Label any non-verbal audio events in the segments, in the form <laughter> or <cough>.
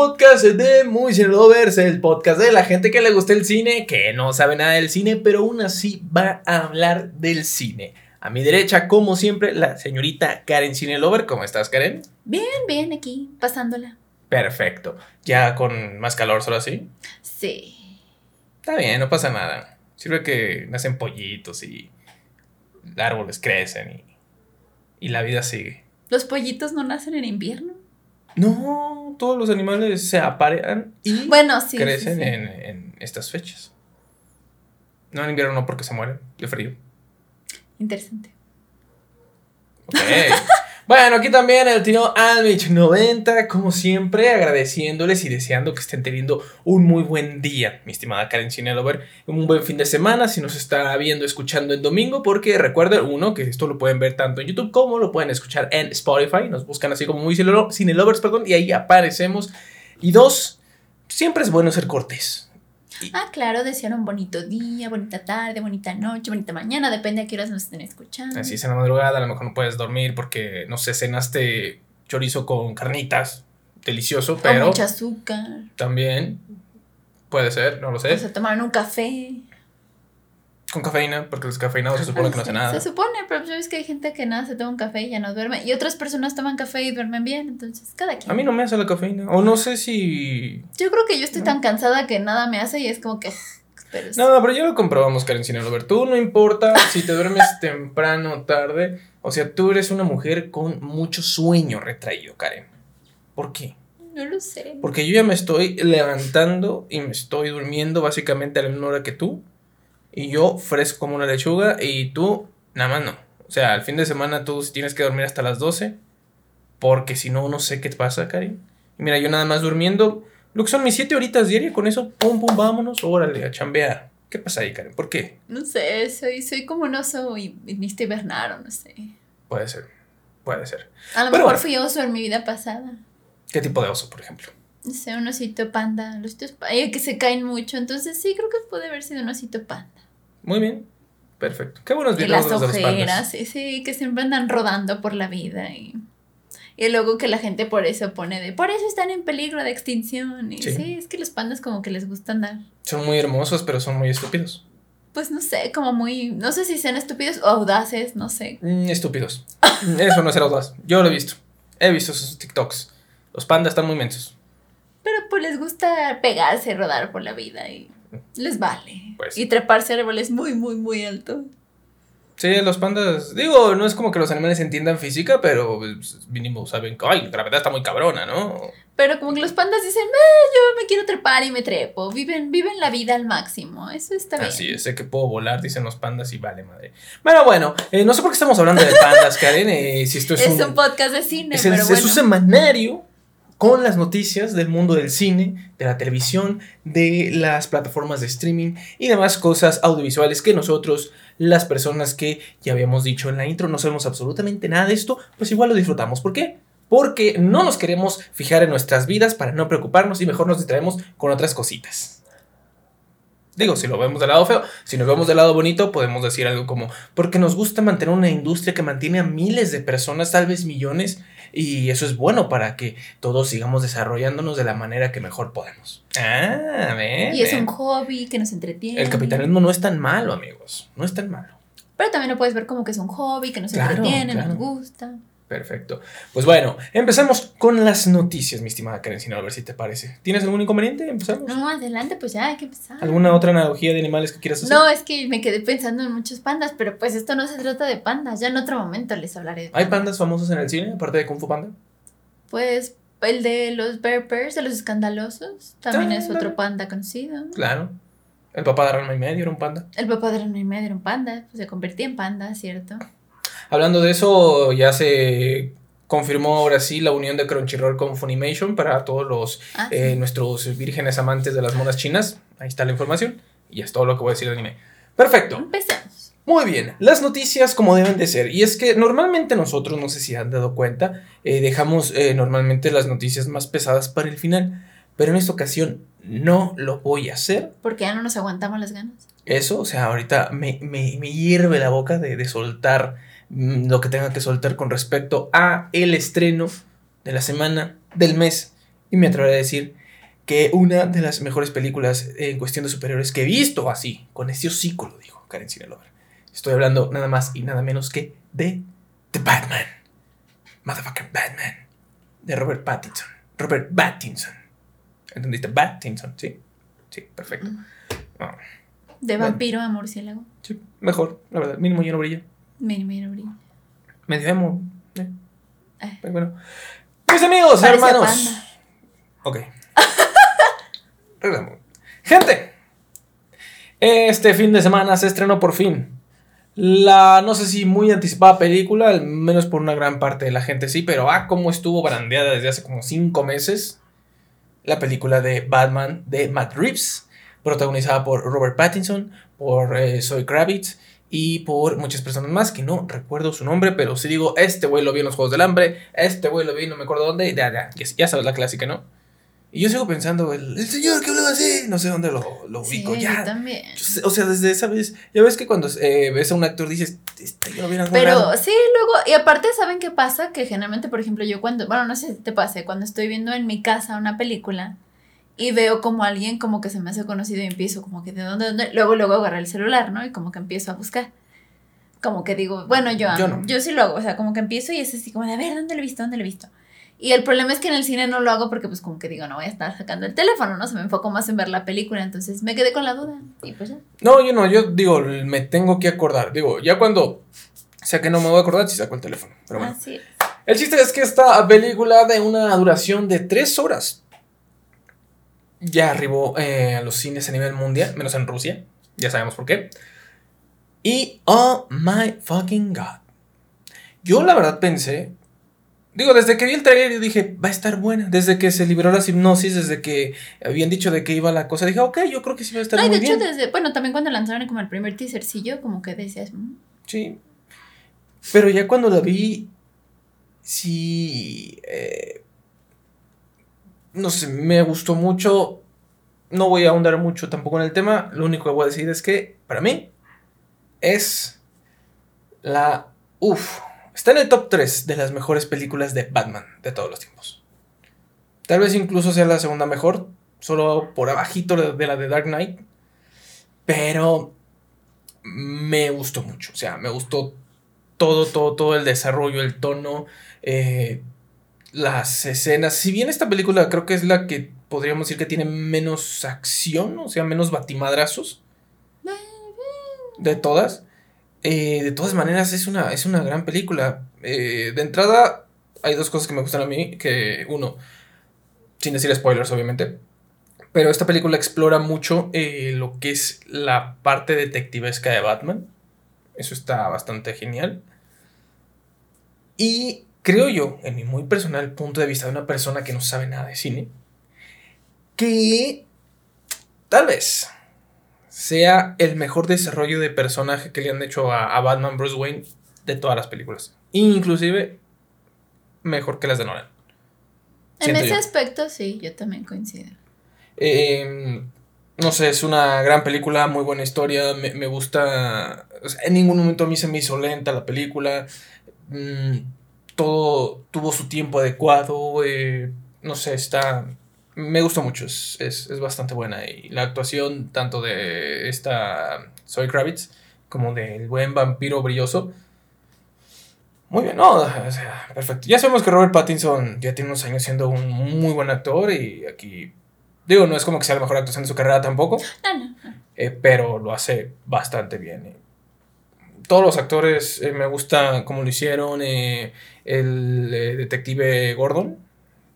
podcast de Muy Cine Lovers, el podcast de la gente que le gusta el cine, que no sabe nada del cine, pero aún así va a hablar del cine. A mi derecha, como siempre, la señorita Karen Cine Lover. ¿Cómo estás, Karen? Bien, bien, aquí, pasándola. Perfecto. ¿Ya con más calor solo así? Sí. Está bien, no pasa nada. Sirve que nacen pollitos y árboles crecen y, y la vida sigue. ¿Los pollitos no nacen en invierno? No, todos los animales se aparean y Bueno, sí. crecen sí, sí. En, en estas fechas. No en invierno no porque se mueren de frío. Interesante. Ok. Bueno, aquí también el tío Almich90, como siempre, agradeciéndoles y deseando que estén teniendo un muy buen día, mi estimada Karen Cinelover. Un buen fin de semana si nos está viendo, escuchando en domingo, porque recuerden, uno, que esto lo pueden ver tanto en YouTube como lo pueden escuchar en Spotify. Nos buscan así como muy Cinelo- Cinelovers, perdón, y ahí aparecemos. Y dos, siempre es bueno ser cortés. Ah, claro, desear un bonito día, bonita tarde, bonita noche, bonita mañana, depende a qué horas nos estén escuchando. Así es en la madrugada, a lo mejor no puedes dormir porque, no sé, cenaste chorizo con carnitas, delicioso, O pero mucho azúcar. también puede ser, no lo sé, O se tomaron un café. Con cafeína, porque los cafeinados se supone que no hace Sí, nada. Se supone, pero ya ves que hay gente que nada se toma un café y ya no duerme. Y otras personas toman café y duermen bien, entonces cada quien. A mí no me hace la cafeína, o no sé si... Yo creo que yo estoy tan cansada que nada me hace y es como que. Pero. No, pero ya lo comprobamos, Karen Cinelover. Tú no importa si te duermes <laughs> temprano o tarde, o sea, tú eres una mujer con mucho sueño retraído, Karen. ¿Por qué? No lo sé. Porque yo ya me estoy levantando y me estoy durmiendo básicamente a la misma hora que tú. Y yo fresco como una lechuga y tú nada más no. O sea, al fin de semana tú tienes que dormir hasta las 12. Porque si no, no sé qué te pasa, Karin. Y mira, yo nada más durmiendo. Lo que son mis 7 horitas diarias, con eso, pum, pum, vámonos, órale, a chambear. ¿Qué pasa ahí, Karen? ¿Por qué? No sé, soy, soy como un oso y viniste hibernar no sé. Puede ser. Puede ser. A lo Pero mejor bueno. fui oso en mi vida pasada. ¿Qué tipo de oso, por ejemplo? No sé, un osito panda. Los ositos pa- ay, que se caen mucho. Entonces sí, creo que puede haber sido un osito panda. Muy bien. Perfecto. Qué buenos Y videos las los pandas. ojeras, sí, sí, que siempre andan rodando por la vida. Y, y luego que la gente por eso pone de, por eso están en peligro de extinción. Y Sí. sí, es que los pandas como que les gusta andar. Son muy hermosos, pero son muy estúpidos. Pues no sé, como muy, no sé si sean estúpidos o audaces, no sé. Mm, estúpidos. <laughs> Eso no es ser audaz. Yo lo he visto. He visto sus TikToks. Los pandas están muy mensos. Pero pues les gusta pegarse, rodar por la vida y les vale. Pues. Y treparse a árboles muy, muy, muy alto. Sí, los pandas. Digo, no es como que los animales entiendan física, pero pues, mínimo saben que. Ay, la gravedad está muy cabrona, ¿no? Pero como que los pandas dicen, "Eh, yo me quiero trepar y me trepo. Viven, viven la vida al máximo. Eso está bien. Así es, sé que puedo volar, dicen los pandas y vale madre. Bueno, bueno, eh, no sé por qué estamos hablando de pandas, Karen. eh, si esto es, Es un podcast de cine, Es, pero es bueno. un semanario con las noticias del mundo del cine, de la televisión, de las plataformas de streaming y demás cosas audiovisuales que nosotros, las personas que ya habíamos dicho en la intro, no sabemos absolutamente nada de esto, pues igual lo disfrutamos. ¿Por qué? Porque no nos queremos fijar en nuestras vidas para no preocuparnos y mejor nos distraemos con otras cositas. Digo, si lo vemos del lado feo, si nos vemos del lado bonito, podemos decir algo como, porque nos gusta mantener una industria que mantiene a miles de personas, tal vez millones, y eso es bueno para que todos sigamos desarrollándonos de la manera que mejor podemos. Ah, ven. Y es ven. un hobby que nos entretiene. El capitalismo no es tan malo, amigos. No es tan malo. Pero también lo puedes ver como que es un hobby, que nos Claro, entretiene, claro. nos gusta. Perfecto. Pues bueno, empezamos con las noticias, mi estimada Karencina, a ver si te parece. ¿Tienes algún inconveniente? ¿Empezamos? No, adelante, pues ya hay que empezar. ¿Alguna otra analogía de animales que quieras hacer? No, es que me quedé pensando en muchos pandas, pero pues esto no se trata de pandas. Ya en otro momento les hablaré de ¿Hay pandas famosos en el cine, aparte de Kung Fu Panda? Pues el de los Bear Bears, de los escandalosos, también es otro panda conocido. Claro. El papá de Ranma y medio era un panda. El papá de Rana y medio era un panda, pues se convertía en panda, ¿cierto? Hablando de eso, ya se confirmó ahora sí la unión de Crunchyroll con Funimation para todos los Ah, eh, nuestros vírgenes amantes de las monas chinas. Ahí está la información. Y es todo lo que voy a decir del anime. Perfecto. Empecemos. Muy bien, las noticias como deben de ser. Y es que normalmente nosotros, no sé si han dado cuenta, eh, dejamos eh, normalmente las noticias más pesadas para el final. Pero en esta ocasión no lo voy a hacer. Porque ya no nos aguantamos las ganas. Eso, o sea, ahorita me, me, me hierve la boca de, de soltar lo que tenga que soltar con respecto a el estreno de la semana, del mes Y me atreveré a decir que una de las mejores películas en cuestión de superiores que he visto así, con este hocico lo dijo Karen Cinelover. Estoy hablando nada más y nada menos que de The Batman. Motherfucking Batman. De Robert Pattinson. Robert Pattinson. ¿Entendiste? Pattinson, sí. Sí, perfecto. Ah, De vampiro a murciélago. sí, mejor, la verdad. Mínimo ya no brilla. Mira, mira. Medio emo. eh, Eh. Pero bueno. Mis amigos, Parece hermanos. panda. Ok. <laughs> Regresamos. Gente. Este fin de semana se estrenó por fin. La, no sé si muy anticipada película, al menos por una gran parte de la gente sí, pero ah, cómo estuvo brandeada desde hace como 5 meses. La película de Batman de Matt Reeves, protagonizada por Robert Pattinson, por eh, Zoe Kravitz y por muchas personas más que no recuerdo su nombre, pero si digo, este güey lo vi en los Juegos del Hambre, este güey lo vi no me acuerdo dónde, ya, ya, ya, sabes la clásica, ¿no? Y yo sigo pensando, el, el señor que hablaba así, no sé dónde lo, lo Sí, ubico, ya. yo también. Yo sé- O sea, desde esa vez, ya ves que cuando eh, ves a un actor dices, este yo lo vi en algún Pero lado". sí, luego, y aparte, ¿saben qué pasa? Que generalmente, por ejemplo, yo cuando, bueno, no sé si te pase, cuando estoy viendo en mi casa una película y veo como alguien como que se me hace conocido y empiezo como que de dónde, dónde, luego, luego agarré el celular, ¿no? Y como que empiezo a buscar. Como que digo, bueno, yo, Yo no. yo sí lo hago, o sea, como que empiezo y es así como de, a ver, ¿dónde lo he visto? ¿Dónde lo he visto? Y el problema es que en el cine no lo hago porque pues como que digo, no voy a estar sacando el teléfono, ¿no? Se me enfoco más en ver la película, entonces me quedé con la duda y pues ya. No, yo no, yo digo, me tengo que acordar. Digo, ya cuando sea que no me voy a acordar si saco el teléfono. Pero bueno. Así es. El chiste es que esta película de una duración de 3 horas ya arribó eh, a los cines a nivel mundial, menos en Rusia. Ya sabemos por qué. Y, oh my fucking god. Yo la verdad pensé. Digo, desde que vi el trailer yo dije, va a estar buena. Desde que se liberó la hipnosis, desde que habían dicho de que iba la cosa, dije, ok, yo creo que sí va a estar No, muy de hecho, desde, bueno, también cuando lanzaron como el primer teasercillo, como que decías, "Mm". Sí. Pero ya cuando la vi, sí. eh, no sé, me gustó mucho. No voy a ahondar mucho tampoco en el tema. Lo único que voy a decir es que, para mí, es la. Uf. Está en el top 3 de las mejores películas de Batman de todos los tiempos. Tal vez incluso sea la segunda mejor. Solo por abajito de la de Dark Knight. Pero me gustó mucho. O sea, me gustó todo, todo, todo el desarrollo, el tono, eh, las escenas. Si bien esta película creo que es la que podríamos decir que tiene menos acción, o sea, menos batimadrazos de todas. eh, de todas maneras, es una, es una gran película. Eh, de entrada, hay dos cosas que me gustan a mí. Que uno, sin decir spoilers, obviamente. Pero esta película explora mucho eh, lo que es la parte detectivesca de Batman. Eso está bastante genial. Y creo yo, en mi muy personal punto de vista de una persona que no sabe nada de cine, que tal vez sea el mejor desarrollo de personaje que le han hecho a, a Batman Bruce Wayne de todas las películas. Inclusive mejor que las de Nolan. En ese yo. aspecto, sí, yo también coincido. Eh, no sé, es una gran película, muy buena historia. Me, me gusta. o sea, en ningún momento a mí se me hizo lenta la película. Mm, todo tuvo su tiempo adecuado. eh, no sé, está. Me gustó mucho, es, es, es bastante buena. Y la actuación, tanto de esta Zoe Kravitz como del buen vampiro brilloso. Muy bien, no, o sea, perfecto. Ya sabemos que Robert Pattinson ya tiene unos años siendo un muy buen actor y aquí Digo, no es como que sea la mejor actuación de su carrera tampoco, No, no, no. eh, pero lo hace bastante bien. Todos los actores eh, me gusta cómo lo hicieron. eh, el eh, detective Gordon,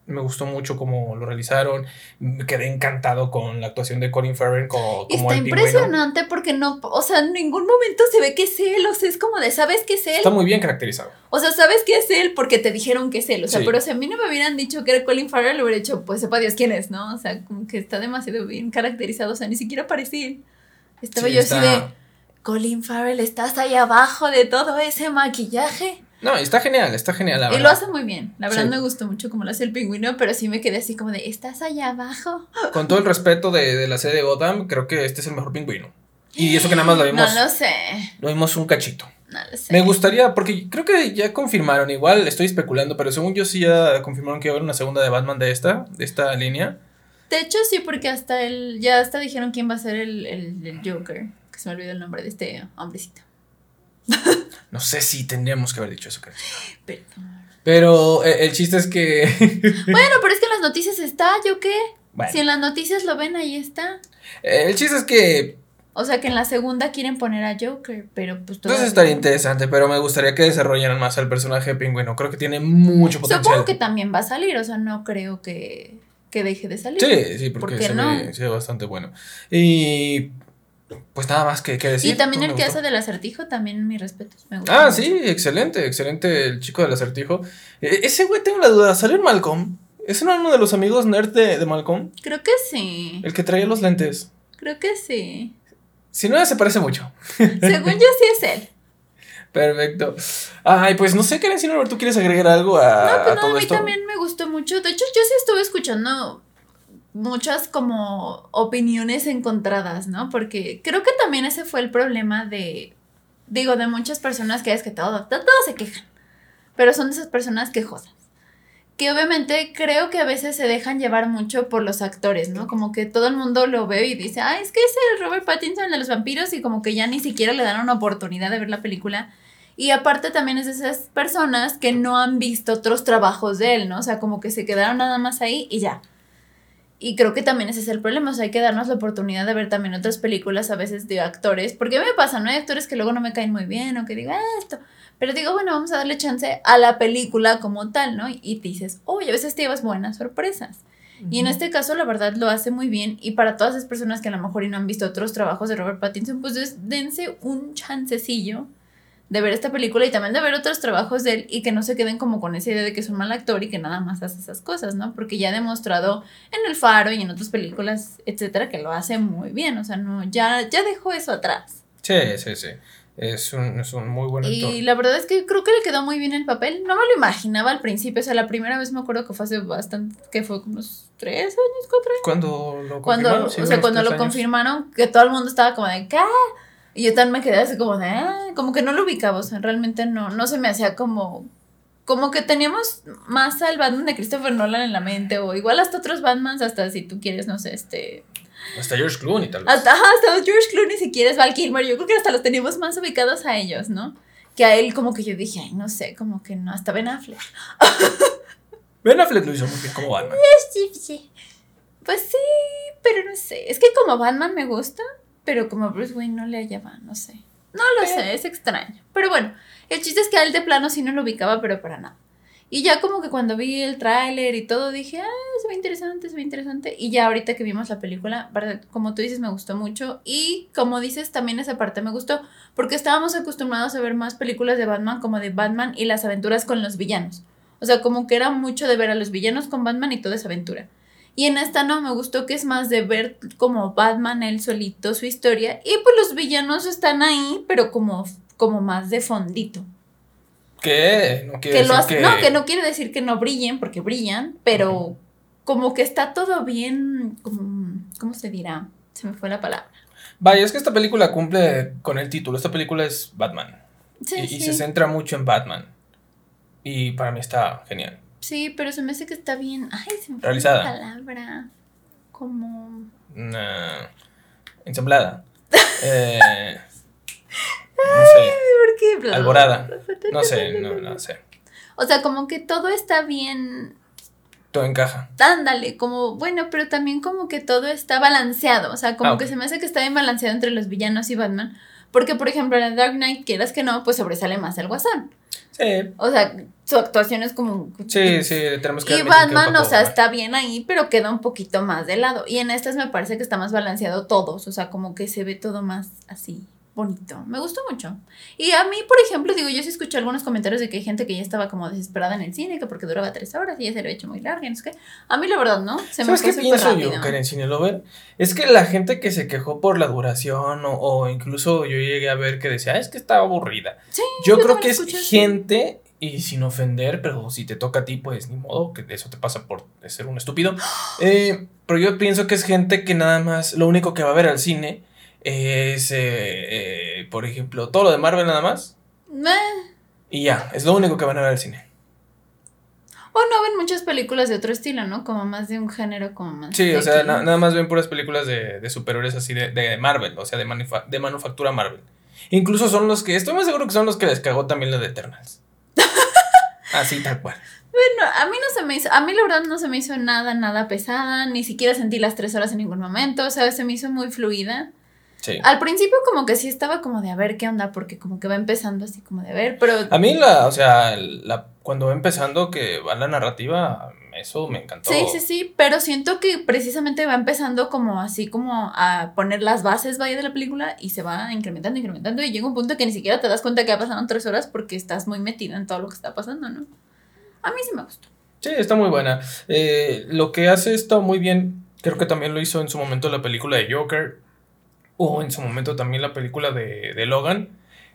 me gustó mucho cómo lo realizaron. Me quedé encantado con la actuación de Colin Farrell co- como, Está el pingüino. impresionante porque no, o sea, en ningún momento se ve que es él, o sea, es como de, ¿sabes que es él? Está muy bien caracterizado. O sea, ¿sabes que es él? Porque te dijeron que es él, o sea, Sí. pero si a mí no me hubieran dicho que era Colin Farrell, le hubiera dicho, pues sepa Dios quién es, ¿no? O sea, como que está demasiado bien caracterizado, o sea, ni siquiera parecía él. Estaba Sí, yo está- así de, Colin Farrell, estás ahí abajo de todo ese maquillaje. No, está genial, está genial. La Y lo hace muy bien. La verdad Sí. me gustó mucho como lo hace el pingüino, pero sí me quedé así como de, ¿estás allá abajo? Con todo el respeto de, de la serie de Gotham, creo que este es el mejor pingüino. Y eso que nada más lo <gasps> vimos, No lo sé. lo vimos un cachito. No lo sé. Me gustaría, porque creo que ya confirmaron, igual estoy especulando, pero según yo sí ya confirmaron que iba a haber una segunda de Batman de esta, de esta línea. De hecho, sí, porque hasta el, ya hasta dijeron quién va a ser el, el, el Joker. Que se me olvidó el nombre de este hombrecito. No sé si tendríamos que haber dicho eso, creo. Perdón. Pero eh, el chiste es que... <laughs> Bueno, pero es que en las noticias está, ¿yo qué? Bueno, Si en las noticias lo ven, ahí está. eh, el chiste es que... O sea que en la segunda quieren poner a Joker, pero pues Entonces todavía- estaría interesante, pero me gustaría que desarrollaran más al personaje de Pingüino. Creo que tiene mucho potencial. Supongo que también va a salir, o sea, no creo que, que deje de salir. Sí, sí, ¿Por porque se, no? ve, se ve bastante bueno. Y pues nada más que, que decir. y también ¿no? el que hace del acertijo, también mis respetos. Me gusta Ah, mucho. sí, excelente, excelente el chico del acertijo. Eh, ese güey, tengo la duda, ¿salió en Malcolm? ¿Es uno de los amigos nerd de, de Malcolm? Creo que sí. El que traía los lentes. Creo que sí. Si no, se parece mucho. <laughs> Según yo sí es él. Perfecto. Ay, pues no sé, Karen, si no, ¿tú quieres agregar algo a, No, pues a no, todo a mí esto? también me gustó mucho. De hecho, yo sí estuve escuchando muchas como opiniones encontradas, ¿no? Porque creo que también ese fue el problema de, digo, de muchas personas que es que todo, todo, se quejan, pero son esas personas quejosas. Que obviamente creo que a veces se dejan llevar mucho por los actores, ¿no? Como que todo el mundo lo ve y dice, ah, es que es el Robert Pattinson de los vampiros y como que ya ni siquiera le dan una oportunidad de ver la película. Y aparte también es de esas personas que no han visto otros trabajos de él, ¿no? O sea, como que se quedaron nada más ahí y ya. Y creo que también ese es el problema, o sea, hay que darnos la oportunidad de ver también otras películas a veces de actores, porque a mí me pasa, ¿no? Hay actores que luego no me caen muy bien o que digo, "Ah, esto, pero digo, bueno, vamos a darle chance a la película como tal, ¿no? Y dices, oye, a veces te llevas buenas sorpresas. Y en este caso, la verdad, lo hace muy bien. Y para todas esas personas que a lo mejor y no han visto otros trabajos de Robert Pattinson, pues dense un chancecillo de ver esta película y también de ver otros trabajos de él y que no se queden como con esa idea de que es un mal actor y que nada más hace esas cosas, ¿no? Porque ya ha demostrado en El Faro y en otras películas, etcétera, que lo hace muy bien. O sea, no, ya, ya dejó eso atrás. Sí, sí, sí. Es un, es un muy buen actor. Y la verdad es que creo que le quedó muy bien el papel. No me lo imaginaba al principio. O sea, la primera vez me acuerdo que fue hace bastante, que fue como unos tres años, cuatro años. Cuando lo Cuando, confirmaron, o sí, sea, cuando lo años. confirmaron, que todo el mundo estaba como de, ¿qué? Y yo también me quedé así como de, ah, como que no lo ubicaba, o sea, realmente no, no se me hacía como, como que teníamos más al Batman de Christopher Nolan en la mente, o igual hasta otros Batmans, hasta si tú quieres, no sé, este, Hasta George Clooney, tal vez. hasta George Clooney si quieres, Val Kilmer, yo creo que hasta los teníamos más ubicados a ellos, ¿no? Que a él como que yo dije, ay, no sé, como que no, hasta Ben Affleck. <laughs> Ben Affleck lo hizo muy bien como Batman. Sí, sí. Pues sí, pero no sé. Es que como Batman me gusta, pero como Bruce Wayne no le hallaba, no sé. No lo sé, es extraño. Pero bueno, el chiste es que a él de plano sí no lo ubicaba, pero para nada. Y ya como que cuando vi el tráiler y todo, dije, ah, se ve interesante, se ve interesante. Y ya ahorita que vimos la película, como tú dices, me gustó mucho. Y como dices, también esa parte me gustó, porque estábamos acostumbrados a ver más películas de Batman como de Batman y las aventuras con los villanos. O sea, como que era mucho de ver a los villanos con Batman y toda esa aventura. Y en esta no, me gustó que es más de ver como Batman él solito su historia. Y pues los villanos están ahí, pero como, como más de fondito. ¿Qué? No quiere Que decir que... No, que no quiere decir que no brillen, porque brillan, pero como que está todo bien, como, ¿cómo se dirá? Se me fue la palabra. Vaya, es que esta película cumple con el título. Esta película es Batman. Sí, y, y sí. se centra mucho en Batman. Y para mí está genial. Sí, pero se me hace que está bien. Ay, se me fue Realizada. la palabra. Como. Una ensamblada. <laughs> Eh, no sé. ¿Por qué? Alborada. No sé, no, no sé. O sea, como que todo está bien Todo encaja. ándale, como, bueno, pero también como que todo está balanceado, o sea, como Ah, que se me hace que está bien balanceado entre los villanos y Batman, porque por ejemplo en Dark Knight, quieras que no, pues sobresale más el Guasón, Sí, o sea, su actuación es como... sí, sí, tenemos que Y Batman, poco o sea, está bien ahí, pero queda un poquito más de lado. Y en estas me parece que está más balanceado todos, o sea, como que se ve todo más así, bonito. Me gustó mucho. Y a mí, por ejemplo, digo, yo sí escuché algunos comentarios de que hay gente que ya estaba como desesperada en el cine, que porque duraba tres horas y ya se lo había hecho muy largo y no sé qué. A mí la verdad, ¿no? Se ¿Sabes qué pienso yo, Karen Cine Lover? Es que la gente que se quejó por la duración o, o incluso yo llegué a ver que decía, "Ah, es que estaba aburrida. Sí, Yo yo creo que es escuché gente, y sin ofender, pero si te toca a ti, pues ni modo, que eso te pasa por ser un estúpido. <gasps> Eh, pero yo pienso que es gente que nada más, lo único que va a ver al cine es, eh, eh, por ejemplo, todo lo de Marvel nada más. Y ya, es lo único que van a ver al cine. O no ven muchas películas de otro estilo, ¿no? Como más de un género, como más. Sí, o sea, na- nada más ven puras películas de, de superhéroes así de, de Marvel, o sea, de, manufa- de manufactura Marvel. Incluso son los que, estoy muy seguro que son los que les cagó también la de Eternals. <laughs> Así tal cual. Bueno, a mí no se me hizo, a mí la verdad no se me hizo nada, nada pesada, ni siquiera sentí las tres horas en ningún momento, o sea, se me hizo muy fluida. Sí. Al principio como que sí estaba como de a ver qué onda, porque como que va empezando así como de a ver, pero A mí la, o sea, la, cuando va empezando que va la narrativa, eso me encantó. sí, sí, sí, pero siento que precisamente va empezando como así como a poner las bases vaya de la película y se va incrementando, incrementando y llega un punto que ni siquiera te das cuenta que ha pasado tres horas porque estás muy metida en todo lo que está pasando, ¿no? A mí sí me gustó. Sí, está muy buena. Eh, lo que hace está muy bien, creo que también lo hizo en su momento la película de Joker, o en su momento también la película de, de Logan,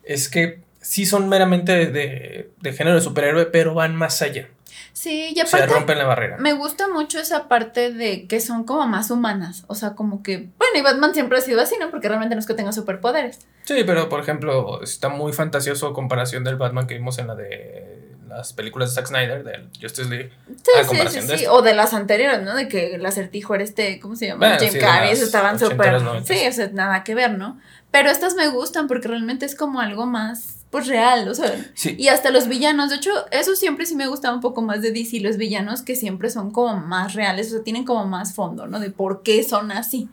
es que sí son meramente de, de, de género de superhéroe, pero van más allá. Sí, y aparte rompen la barrera. Me gusta mucho esa parte de que son como más humanas. O sea, como que. Bueno, y Batman siempre ha sido así, ¿no? Porque realmente no es que tenga superpoderes. Sí, pero por ejemplo, está muy fantasioso comparación del Batman que vimos en la de las películas de Zack Snyder, del Justice League. Sí, A sí, comparación sí, de sí. O de las anteriores, ¿no? De que el acertijo era este. ¿Cómo se llama? Bueno, Jim sí, Carrey. estaban súper. Sí, o sea, nada que ver, ¿no? Pero estas me gustan porque realmente es como algo más. Pues real, o sea. Sí, Y hasta los villanos, de hecho, eso siempre sí me gustaba un poco más de DC, los villanos que siempre son como más reales, o sea, tienen como más fondo, ¿no? De por qué son así.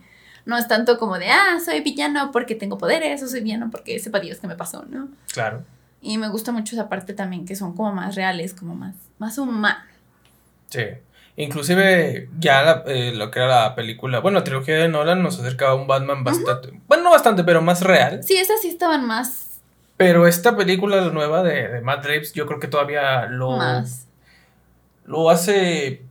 No es tanto como de, ah, soy villano porque tengo poderes, o soy villano porque sepa Dios qué me pasó, ¿no? claro. Y me gusta mucho esa parte también, que son como más reales, como más, más. Sí. Inclusive ya la- eh, lo que era la película, bueno, la trilogía de Nolan nos acercaba a un Batman bastante, bueno, no bastante, pero más real. Sí, esas sí estaban más, Pero esta película, la nueva de, de Matt Reeves, yo creo que todavía lo, más. lo hace,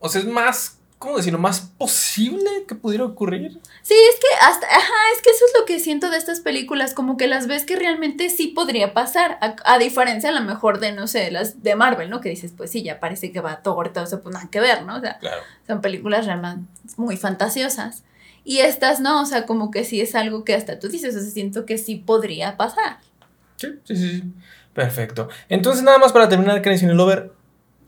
o sea, es más, ¿cómo decirlo? Más posible que pudiera ocurrir. Sí, es que hasta, ajá, es que eso es lo que siento de estas películas, como que las ves que realmente sí podría pasar, a, a diferencia a lo mejor de, no sé, las de Marvel, ¿no? Que dices, pues sí, ya parece que va todo, todo eso, pues nada que ver, ¿no? O sea, Claro. son películas realmente muy fantasiosas. Y estas no, o sea, como que sí es algo que hasta tú dices, o sea, siento que sí podría pasar. Sí, sí, sí, sí. Perfecto. Entonces, nada más para terminar, Karen Cine Lover,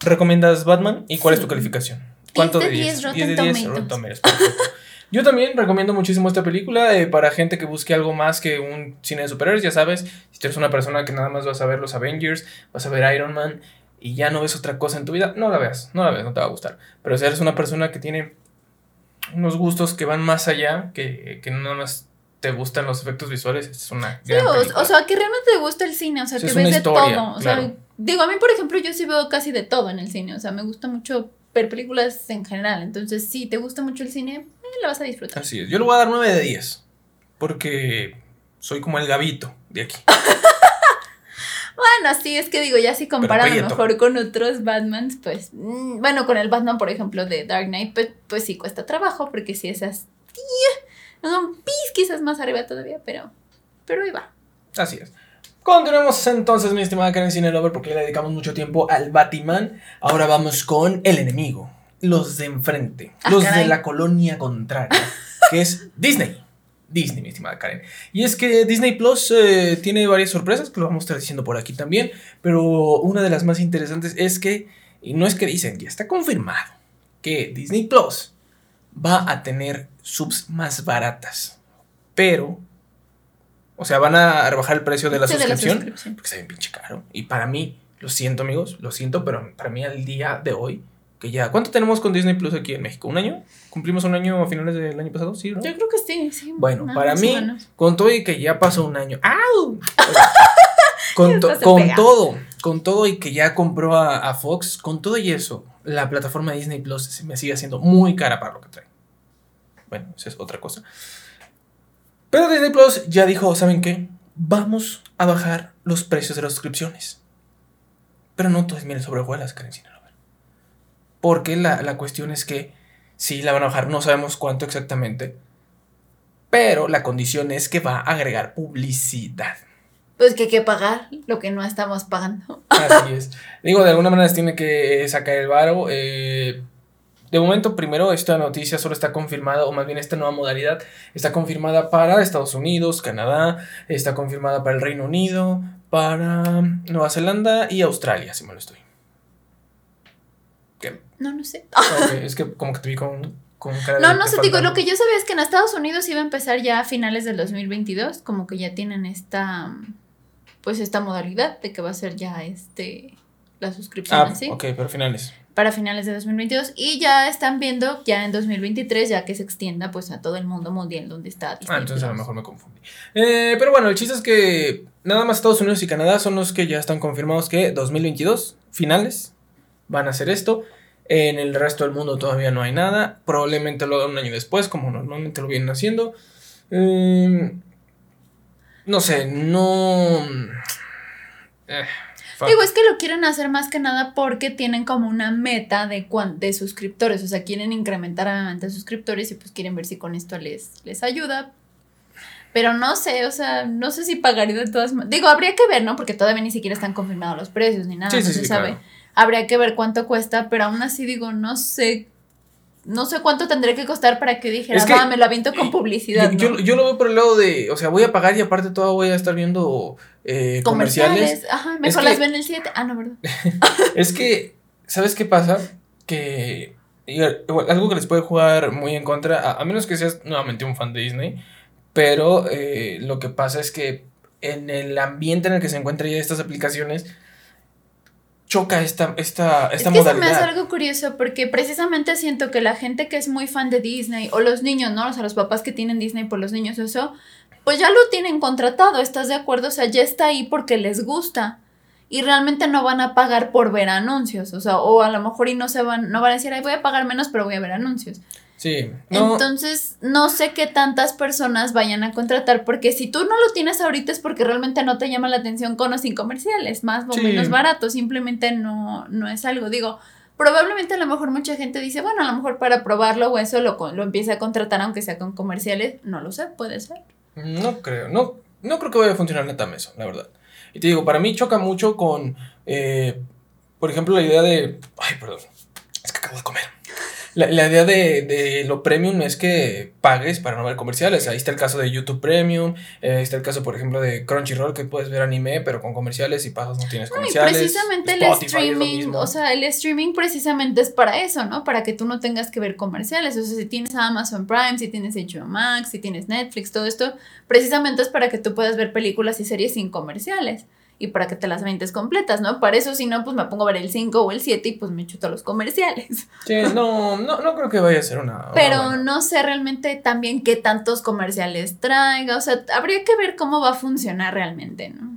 ¿recomiendas Batman? ¿Y cuál es tu calificación? ¿Cuánto de 10 de 10? 10 Rotten Tomatoes. Rotten Tomatoes, perfecto. Yo también recomiendo muchísimo esta película eh, para gente que busque algo más que un cine de superhéroes, ya sabes, si tú eres una persona que nada más vas a ver los Avengers, vas a ver Iron Man y ya no ves otra cosa en tu vida, no la veas, no la veas, no te va a gustar. Pero si eres una persona que tiene unos gustos que van más allá, que, que nada más te gustan los efectos visuales, es una Sí, gran o, o sea, que realmente te gusta el cine, o sea, Sí, que es ves de todo. O claro. sea, digo, a mí, por ejemplo, yo sí veo casi de todo en el cine, o sea, me gusta mucho ver películas en general. Entonces, si te gusta mucho el cine, eh, la vas a disfrutar. Así es. Yo le voy a dar 9 de 10. Porque soy como el gavito de aquí. <laughs> Bueno, sí, es que digo, ya si comparan a lo mejor con otros Batmans, pues, mm, bueno, con el Batman, por ejemplo, de Dark Knight, pues, pues sí cuesta trabajo, porque si esas, no son pis quizás más arriba todavía, pero, pero ahí va. Así es. Continuemos entonces, mi estimada Karen Cine Lover, porque le dedicamos mucho tiempo al Batman. Ahora vamos con el enemigo. Los de enfrente. Ah, los caray. de la colonia contraria. <laughs> que es Disney. Disney, mi estimada Karen. Y es que Disney Plus eh, tiene varias sorpresas que lo vamos a estar diciendo por aquí también. Pero una de las más interesantes es que, y no es que dicen, ya está confirmado, que Disney Plus va a tener subs más baratas. Pero, o sea, van a rebajar el precio de la Sí, suscripción. suscripción. Porque está bien pinche caro. Y para mí, lo siento amigos, lo siento, pero para mí al día de hoy, que ya... ¿Cuánto tenemos con Disney Plus aquí en México? ¿Un año? ¿Cumplimos un año a finales del año pasado? Sí, ¿no? Yo creo que sí, sí. Bueno, para mí, con todo y que ya pasó un año. ¡Au! <laughs> con, to- con todo, con todo y que ya compró a, a Fox, con todo y eso, la plataforma de Disney Plus se me sigue haciendo muy cara para lo que trae. Bueno, esa es otra cosa. Pero Disney Plus ya dijo, ¿saben qué? Vamos a bajar los precios de las suscripciones. Pero no todo es miel sobre hojuelas, Karen Sinaloa. Porque la, la cuestión es que sí la van a bajar, no sabemos cuánto exactamente. Pero la condición es que va a agregar publicidad. Pues que hay que pagar lo que no estamos pagando. Así es. <laughs> Digo, de alguna manera se tiene que sacar el varo. eh, de momento, primero, esta noticia solo está confirmada, o más bien esta nueva modalidad está confirmada para Estados Unidos, Canadá, está confirmada para el Reino Unido, para Nueva Zelanda y Australia, si me lo estoy. ¿Qué? No, no sé. <laughs> Es que como que te vi con, con cara de No, no te sé, digo, lo que yo sabía es que en Estados Unidos iba a empezar ya a finales del 2022, como que ya tienen esta, pues esta modalidad de que va a ser ya este, la suscripción Ah, así, ok, pero finales. para finales de 2022, y ya están viendo ya en 2023 ya que se extienda pues a todo el mundo mundial donde está Disney Ah, entonces a lo mejor me confundí. Eh, pero bueno, el chiste es que nada más Estados Unidos y Canadá son los que ya están confirmados que 2022, finales, van a hacer esto. En el resto del mundo todavía no hay nada. Probablemente lo hagan un año después, como normalmente lo vienen haciendo. Eh, no sé, no... Eh. Digo, es que lo quieren hacer más que nada porque tienen como una meta de, cuan- de suscriptores, o sea, quieren incrementar obviamente suscriptores y pues quieren ver si con esto les, les ayuda. Pero no sé, o sea, no sé si pagaría de todas maneras. Digo, habría que ver, ¿no? Porque todavía ni siquiera están confirmados los precios ni nada, Sí, no sí, se sí, sabe. claro. Habría que ver cuánto cuesta, pero aún así digo, no sé. No sé cuánto tendría que costar para que dijera, Es que- va, me lo aviento con publicidad. Yo, ¿no? yo- yo lo veo por el lado de, o sea, voy a pagar y aparte todo voy a estar viendo eh, comerciales. Ajá, mejor que- las ven el 7. Ah, no, ¿verdad? <laughs> Es que, ¿sabes qué pasa? Que igual, algo que les puede jugar muy en contra, a, a menos que seas nuevamente un fan de Disney, pero eh, lo que pasa es que en el ambiente en el que se encuentran ya estas aplicaciones, choca esta, esta, esta es que se me hace algo curioso porque precisamente siento que la gente que es muy fan de Disney o los niños, ¿no? O sea, los papás que tienen Disney por los niños, eso, pues ya lo tienen contratado, ¿estás de acuerdo? O sea, ya está ahí porque les gusta y realmente no van a pagar por ver anuncios, o sea, o a lo mejor y no se van, no van a decir, ay, voy a pagar menos, pero voy a ver anuncios. Sí, no, Entonces, no sé qué tantas personas vayan a contratar, porque si tú no lo tienes ahorita es porque realmente no te llama la atención con o sin comerciales, más o Sí. menos barato, simplemente no, no es algo. Digo, probablemente a lo mejor mucha gente dice, bueno, a lo mejor para probarlo o eso lo, lo empiece a contratar aunque sea con comerciales, no lo sé, puede ser. No creo, no, no creo que vaya a funcionar neta eso, la verdad. Y te digo, para mí choca mucho con, eh, por ejemplo, la idea de... Ay, perdón, es que acabo de comer. La, la idea de, de lo premium es que pagues para no ver comerciales. Ahí está el caso de YouTube Premium, eh, está el caso, por ejemplo, de Crunchyroll, que puedes ver anime, pero con comerciales y pagas no tienes No, y comerciales. precisamente el Spotify streaming, o sea, el streaming precisamente es para eso, ¿no? Para que tú no tengas que ver comerciales. O sea, si tienes Amazon Prime, si tienes HBO Max, si tienes Netflix, todo esto, precisamente es para que tú puedas ver películas y series sin comerciales. Y para que te las ventes completas, ¿no? Para eso, si no, pues me pongo a ver el 5 o el 7 y pues me chuto los comerciales. <laughs> Sí, no, no, no creo que vaya a ser una... una Pero buena. no sé realmente también qué tantos comerciales traiga. O sea, habría que ver cómo va a funcionar realmente, ¿no?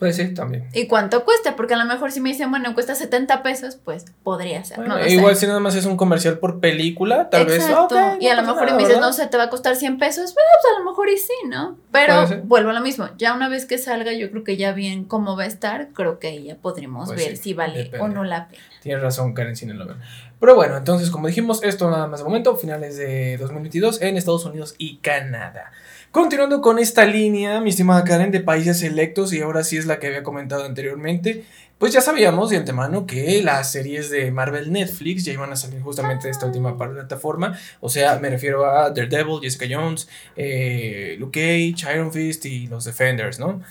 Pues sí, también. ¿Y cuánto cuesta? Porque a lo mejor si me dicen, bueno, cuesta 70 pesos, pues podría ser. Bueno, no lo igual sé. si nada más es un comercial por película, tal vez... Exacto. ok, y a lo no mejor nada, me dices, ¿verdad? no sé, te va a costar 100 pesos. Bueno, pues a lo mejor y sí, ¿no? Pero vuelvo a lo mismo. Ya una vez que salga, yo creo que ya bien cómo va a estar, creo que ahí ya podremos Pues ver sí, si vale depende. o no la pena. Tienes razón, Karen Cine Lover. Pero bueno, entonces, como dijimos, esto nada más de momento, finales de 2022 en Estados Unidos y Canadá. Continuando con esta línea, mi estimada Karen, de países selectos, y ahora sí es la que había comentado anteriormente, pues ya sabíamos de antemano que las series de Marvel Netflix ya iban a salir justamente de esta última plataforma. O sea, me refiero a Daredevil, Jessica Jones, eh, Luke Cage, Iron Fist y los Defenders, ¿no?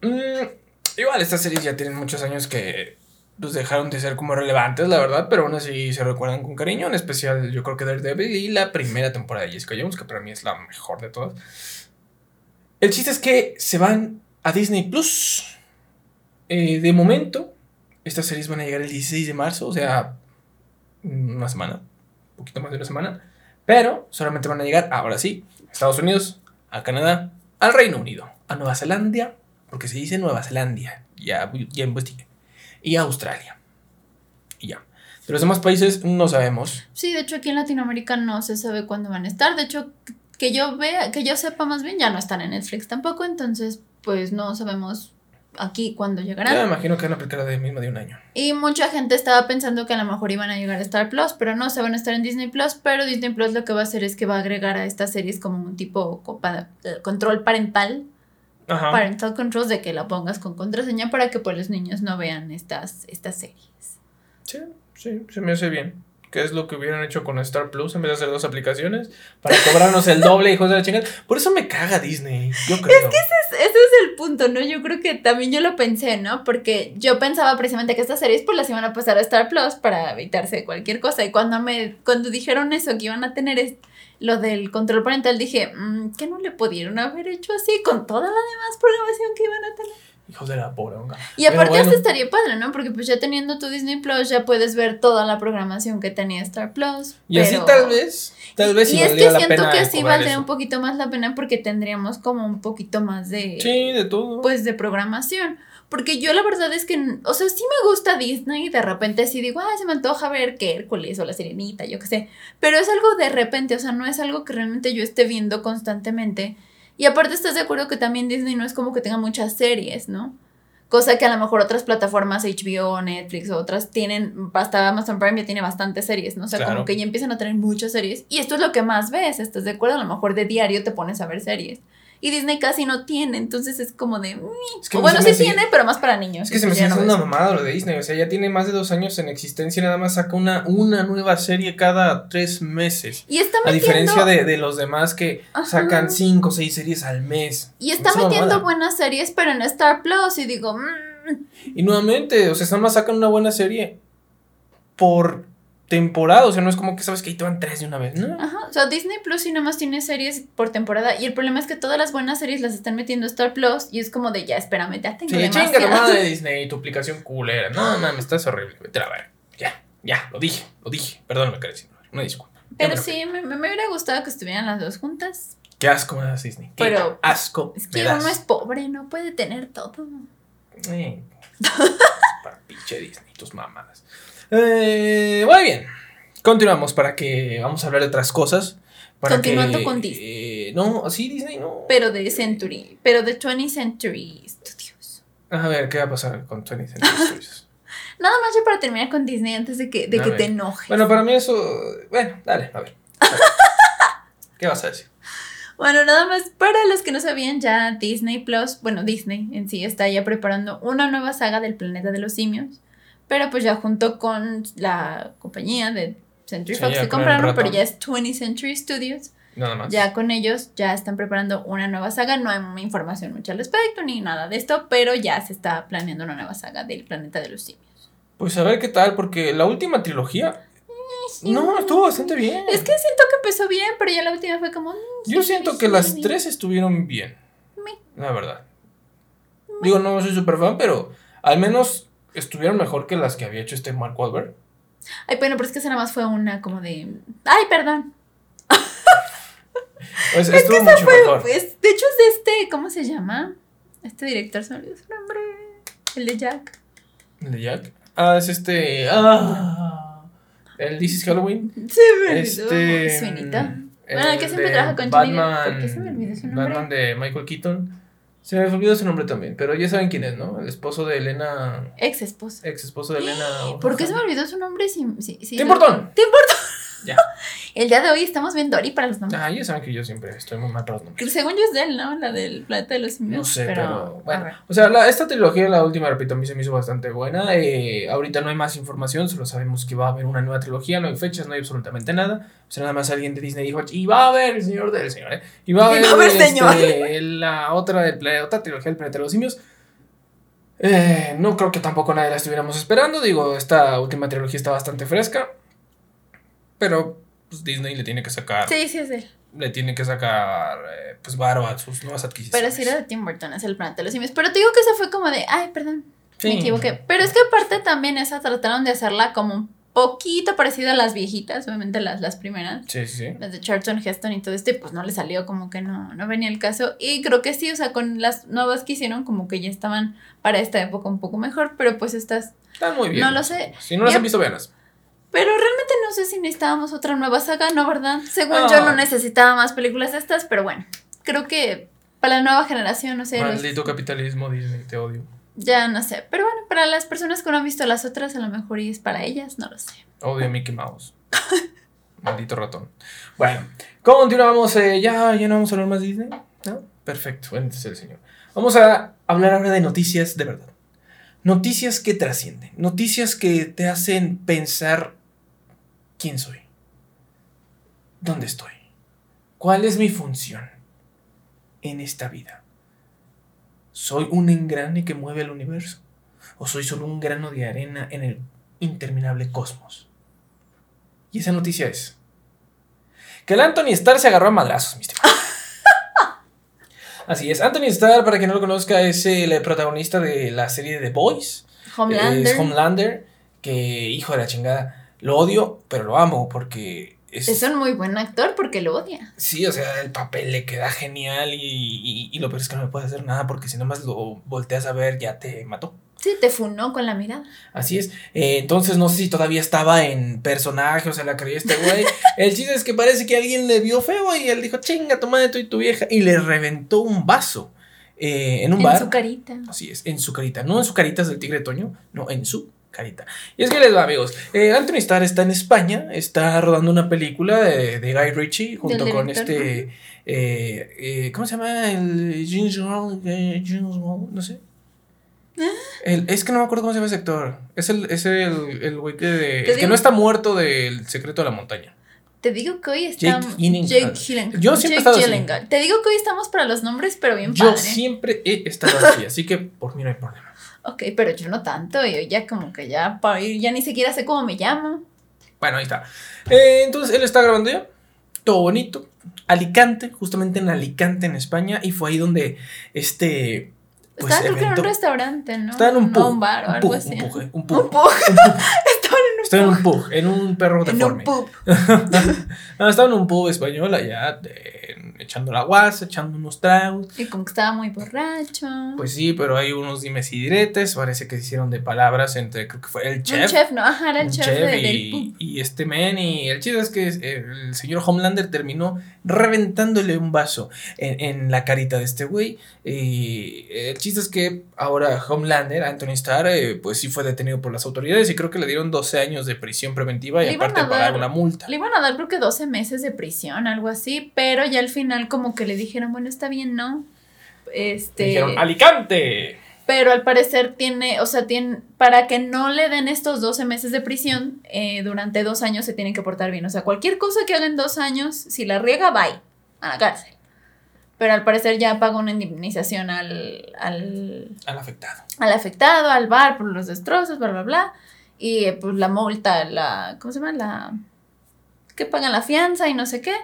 Mm, igual, estas series ya tienen muchos años que pues dejaron de ser como relevantes, la verdad, pero aún así se recuerdan con cariño, en especial yo creo que Daredevil y la primera temporada de Jessica Jones, que para mí es la mejor de todas. El chiste es que se van a Disney Plus. Eh, de momento, estas series van a llegar el 16 de marzo, o sea, una semana, un poquito más de una semana, pero solamente van a llegar, ahora sí, a Estados Unidos, a Canadá, al Reino Unido, a Nueva Zelanda, porque se dice Nueva Zelanda, ya, ya investigué y Australia. Y ya. De los demás países no sabemos. Sí, de hecho aquí en Latinoamérica no se sabe cuándo van a estar. De hecho, que yo vea, que yo sepa más bien, ya no están en Netflix tampoco. Entonces, pues no sabemos aquí cuándo llegarán. Ya me imagino que van a aplicar de misma de un año. Y mucha gente estaba pensando que a lo mejor iban a llegar a Star Plus, pero no, se van a estar en Disney Plus, pero Disney Plus lo que va a hacer es que va a agregar a estas series como un tipo eh, control parental, Ajá. parental controls de que la pongas con contraseña para que pues los niños no vean estas, estas series. Sí, sí, se me hace bien. ¿Qué es lo que hubieran hecho con Star Plus en vez de hacer dos aplicaciones? Para cobrarnos el doble, hijos de la chingada. Por eso me caga Disney, yo creo. Ese es es el punto, ¿no? Yo creo que también yo lo pensé, ¿no? Porque yo pensaba precisamente que estas series pues las iban a pasar a Star Plus para evitarse cualquier cosa. Y cuando me, cuando dijeron eso, que iban a tener lo del control parental, dije, mm, ¿qué no le pudieron haber hecho así con toda la demás programación que iban a tener? Hijos de la poronga. Y aparte esto estaría padre, ¿no? Porque pues ya teniendo tu Disney Plus ya puedes ver toda la programación que tenía Star Plus. Y así tal vez, tal vez Y es que siento que así valdría un poquito más la pena porque tendríamos como un poquito más de... Sí, de todo. Pues de programación. Porque yo la verdad es que, o sea, sí me gusta Disney y de repente sí digo, ah, se me antoja ver que Hércules o la Sirenita, yo qué sé. Pero es algo de repente, o sea, no es algo que realmente yo esté viendo constantemente. Y aparte estás de acuerdo que también Disney no es como que tenga muchas series, ¿no? Cosa que a lo mejor otras plataformas, HBO, Netflix o otras tienen, hasta Amazon Prime ya tiene bastantes series, ¿no? O sea, como que ya empiezan a tener muchas series. Y esto es lo que más ves, ¿estás de acuerdo? A lo mejor de diario te pones a ver series y Disney casi no tiene, entonces es como de... o bueno, sí tiene, pero más para niños. Es que se me sigue una mamada lo de Disney, o sea, ya tiene más de dos años en existencia y nada más saca una, una nueva serie cada tres meses. Y está metiendo... A diferencia de, los demás que sacan cinco o seis series al mes. Y está metiendo buenas series, pero en Star Plus y digo... Mm". Y nuevamente, o sea, nada más sacan una buena serie por temporada, o sea, no es como que sabes que ahí te van tres de una vez, ¿no? Ajá, o sea, Disney Plus sí nada más tiene series por temporada y el problema es que todas las buenas series las están metiendo Star Plus y es como de ya, espérame, ya tengo Sí, chinga tu madre <laughs> Disney, tu aplicación culera, no, mames, estás horrible, vete a ver, ya, ya, lo dije, lo dije, perdóname, Carecino, una disculpa. Pero sí, me, me, hubiera gustado que estuvieran las dos juntas. Qué asco me das Disney, qué Pero, asco Es que uno es pobre, no puede tener todo. Eh, para pinche Disney, tus mamadas. Eh, muy bien. Continuamos para que vamos a hablar de otras cosas. Continuando con Disney. Eh, no, sí, Disney no. Pero de Century, pero de 20th Century Studios. A ver, ¿qué va a pasar con 20th Century <laughs> Studios? Nada más ya para terminar con Disney antes de que, de que te enojes. Bueno, para mí eso. Bueno, dale, a ver. <laughs> ¿Qué vas a decir? Bueno, nada más para los que no sabían, ya Disney Plus, bueno, Disney en sí está ya preparando una nueva saga del planeta de los simios. Pero pues ya junto con la compañía de Century Fox que compraron, pero ya es 20th Century Studios. Nada más. Ya con ellos ya están preparando una nueva saga. No hay información mucha al respecto ni nada de esto, pero ya se está planeando una nueva saga del planeta de los simios. Pues a ver qué tal, porque la última trilogía. No, estuvo bastante bien. Es que siento que empezó bien, pero ya la última fue como. Mm, Yo siento que las tres estuvieron bien. La verdad. Digo, no soy súper fan, pero al menos estuvieron mejor que las que había hecho este Mark Wahlberg. Ay, bueno, pero es que esa nada más fue una como de. Ay, perdón. <laughs> Pues es que mucho fue, mejor. Pues, de hecho, es de este. ¿Cómo se llama? Este director, se me olvidó su nombre. El de Jack. ¿El de Jack? Ah, es este. Ah. El This is Halloween. Sí, me. Este. Suenita. Mm, bueno, que siempre trabaja con Batman, ¿Por qué se me olvidó su nombre? Batman de Michael Keaton. Se me olvidó su nombre también, pero ya saben quién es, ¿no? El esposo de Elena. Ex esposo. Ex esposo de Elena. <gasps> ¿Por qué se me olvidó su nombre? Si, si, si ¿Te importó? ¿Te importó? Ya. <laughs> El día de hoy estamos viendo Dory para los nombres. Ah, ya saben que yo siempre estoy muy mal para los nombres. Según yo es de él, ¿no? La del planeta de los simios. No sé, pero, bueno. O sea, esta trilogía, la última, repito, a mí se me hizo bastante buena. Eh, ahorita no hay más información, solo sabemos que va a haber una nueva trilogía, no hay fechas, no hay absolutamente nada. O sea, nada más alguien de Disney dijo, y va a haber el señor del señor, ¿eh? Y va a <laughs> haber, este, <laughs> la otra, del, otra trilogía del planeta de los simios. Eh, no creo que tampoco nadie la estuviéramos esperando. Digo, esta última trilogía está bastante fresca. Pero pues Disney le tiene que sacar. Sí, sí, es él. Le tiene que sacar, eh, pues, varo a sus nuevas adquisiciones. Pero si era de Tim Burton, es el planeta de los simios. Pero te digo que eso fue como de, ay, perdón, me equivoqué. Pero es que aparte también esa trataron de hacerla como un poquito parecida a las viejitas, obviamente las, las primeras. Sí, sí. Las de Charlton Heston y todo esto, y pues no le salió como que no, no venía el caso. Y creo que sí, o sea, con las nuevas que hicieron, como que ya estaban para esta época un poco mejor, pero pues estas. Están muy bien. No lo sé. Si no las han visto, veanlas. Pero realmente no sé si necesitábamos otra nueva saga, ¿no? ¿Verdad? Según yo no ah. necesitaba más películas de estas, pero bueno, creo que para la nueva generación, no sé. Maldito capitalismo, Disney, te odio. Ya no sé, pero bueno, para las personas que no han visto las otras, a lo mejor y es para ellas, no lo sé. Odio a Mickey Mouse. <laughs> Maldito ratón. Bueno, continuamos. Eh, ya, ya no vamos a hablar más de Disney. ¿No? Perfecto, entonces el señor. Vamos a hablar ahora de noticias de verdad. Noticias que trascienden. Noticias que te hacen pensar quién soy. ¿Dónde estoy? ¿Cuál es mi función en esta vida? ¿Soy un engrane que mueve el universo? ¿O soy solo un grano de arena en el interminable cosmos? Y esa noticia es que el Anthony Starr se agarró a madrazos, mi estimado. <laughs> Así es, Anthony Starr, para quien no lo conozca, es el protagonista de la serie The Boys. Homelander. Es Homelander, que hijo de la chingada, lo odio, pero lo amo porque es... Es un muy buen actor porque lo odia. Sí, o sea, el papel le queda genial y, y, y lo peor es que no le puede hacer nada porque si nomás lo volteas a ver ya te mató. Sí, te funó con la mirada. Así es. Eh, entonces no sé si todavía estaba en personaje o se la creía este güey. <laughs> El chiste es que parece que alguien le vio feo y él dijo, chinga, toma de tú y tu vieja. Y le reventó un vaso eh, en un en bar. su carita. Así es, en su carita. No en su carita es del tigre Toño, no, en su carita. Y es que les va, amigos. Eh, Anthony Starr está en España, está rodando una película de, de Guy Ritchie junto con este. eh, eh, ¿Cómo se llama? El James eh, no sé. Ah. El- es que no me acuerdo cómo se llama ese actor. Es el, es el, el güey que, Te el que no está muerto del secreto de la montaña. Te digo que hoy estamos. Jake Gyllenhaal. Jake Gyllenhaal. Yo siempre he Jake estado así. Gyllenhaal. Te digo que hoy estamos para los nombres, pero bien Yo padre. siempre he estado así, así que por mí no hay problema. Ok, pero yo no tanto. Yo ya como que ya para ir, ya ni siquiera sé cómo me llamo. Bueno, ahí está. Eh, entonces él está grabando ya. Todo bonito. Alicante, justamente en Alicante, en España. Y fue ahí donde este. Pues, Estaba creo que en un restaurante, ¿no? Estaba en un No, pub. un bar o un algo pub, así. Un pug, eh, un pug. un. <laughs> Estaba en un Estaba en pub. un pug, en un perro En deforme. un pub. <laughs> No, estaba en un pub español allá, de- echando la guasa, echando unos tragos. Y como que estaba muy borracho. Pues sí, pero hay unos dimes y diretes. Parece que se hicieron de palabras entre, creo que fue el chef. chef, ¿no? Ajá, era el chef, chef de- y, del pub. y este men y el chiste es que eh, el señor Homelander terminó reventándole un vaso en, en la carita de este güey y el chiste es que ahora Homelander, Anthony Starr, eh, pues sí fue detenido por las autoridades y creo que le dieron 12 años de prisión preventiva y aparte a pagar dar- una multa. Le iban a dar creo que 12 meses de prisión, algo así, pero ya al final como que le dijeron, bueno, está bien, ¿no? Este, Dijeron, ¡Alicante! pero al parecer tiene, o sea, tiene, para que no le den estos 12 meses de prisión, eh, durante dos años se tienen que portar bien. O sea, cualquier cosa que haga en dos años, si la riega, bye, a la cárcel. Pero al parecer ya paga una indemnización al, al, Al afectado. al afectado, al bar por los destrozos, bla, bla, bla. Y eh, pues la multa, la, ¿cómo se llama? La, que pagan la fianza y no sé qué.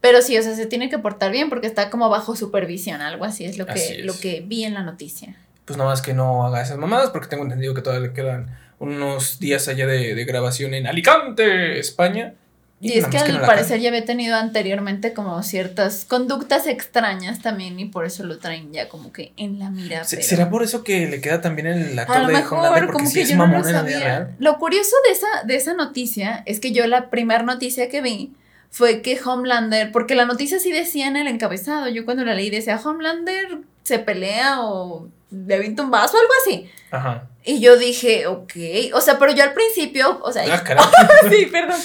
Pero sí, o sea, se tiene que portar bien porque está como bajo supervisión, algo así es lo que, es. lo que vi en la noticia. Pues nada más que no haga esas mamadas porque tengo entendido que todavía le quedan unos días allá de, de grabación en Alicante, España. Y es nada que al no la parecer ya había tenido anteriormente como ciertas conductas extrañas también y por eso lo traen ya como que en la mira. Se- pero- ¿Será por eso que le queda también el actor de mejor, Homelander? Porque como sí que es yo no lo sabía. real. Lo curioso de esa, de esa noticia es que yo la primera noticia que vi fue que Homelander, porque la noticia sí decía en el encabezado, yo cuando la leí decía Homelander se pelea o le avienta un vaso o algo así. Ajá. Y yo dije, ok, o sea, pero yo al principio, o sea, Ah, <laughs> <laughs> sí, perdón.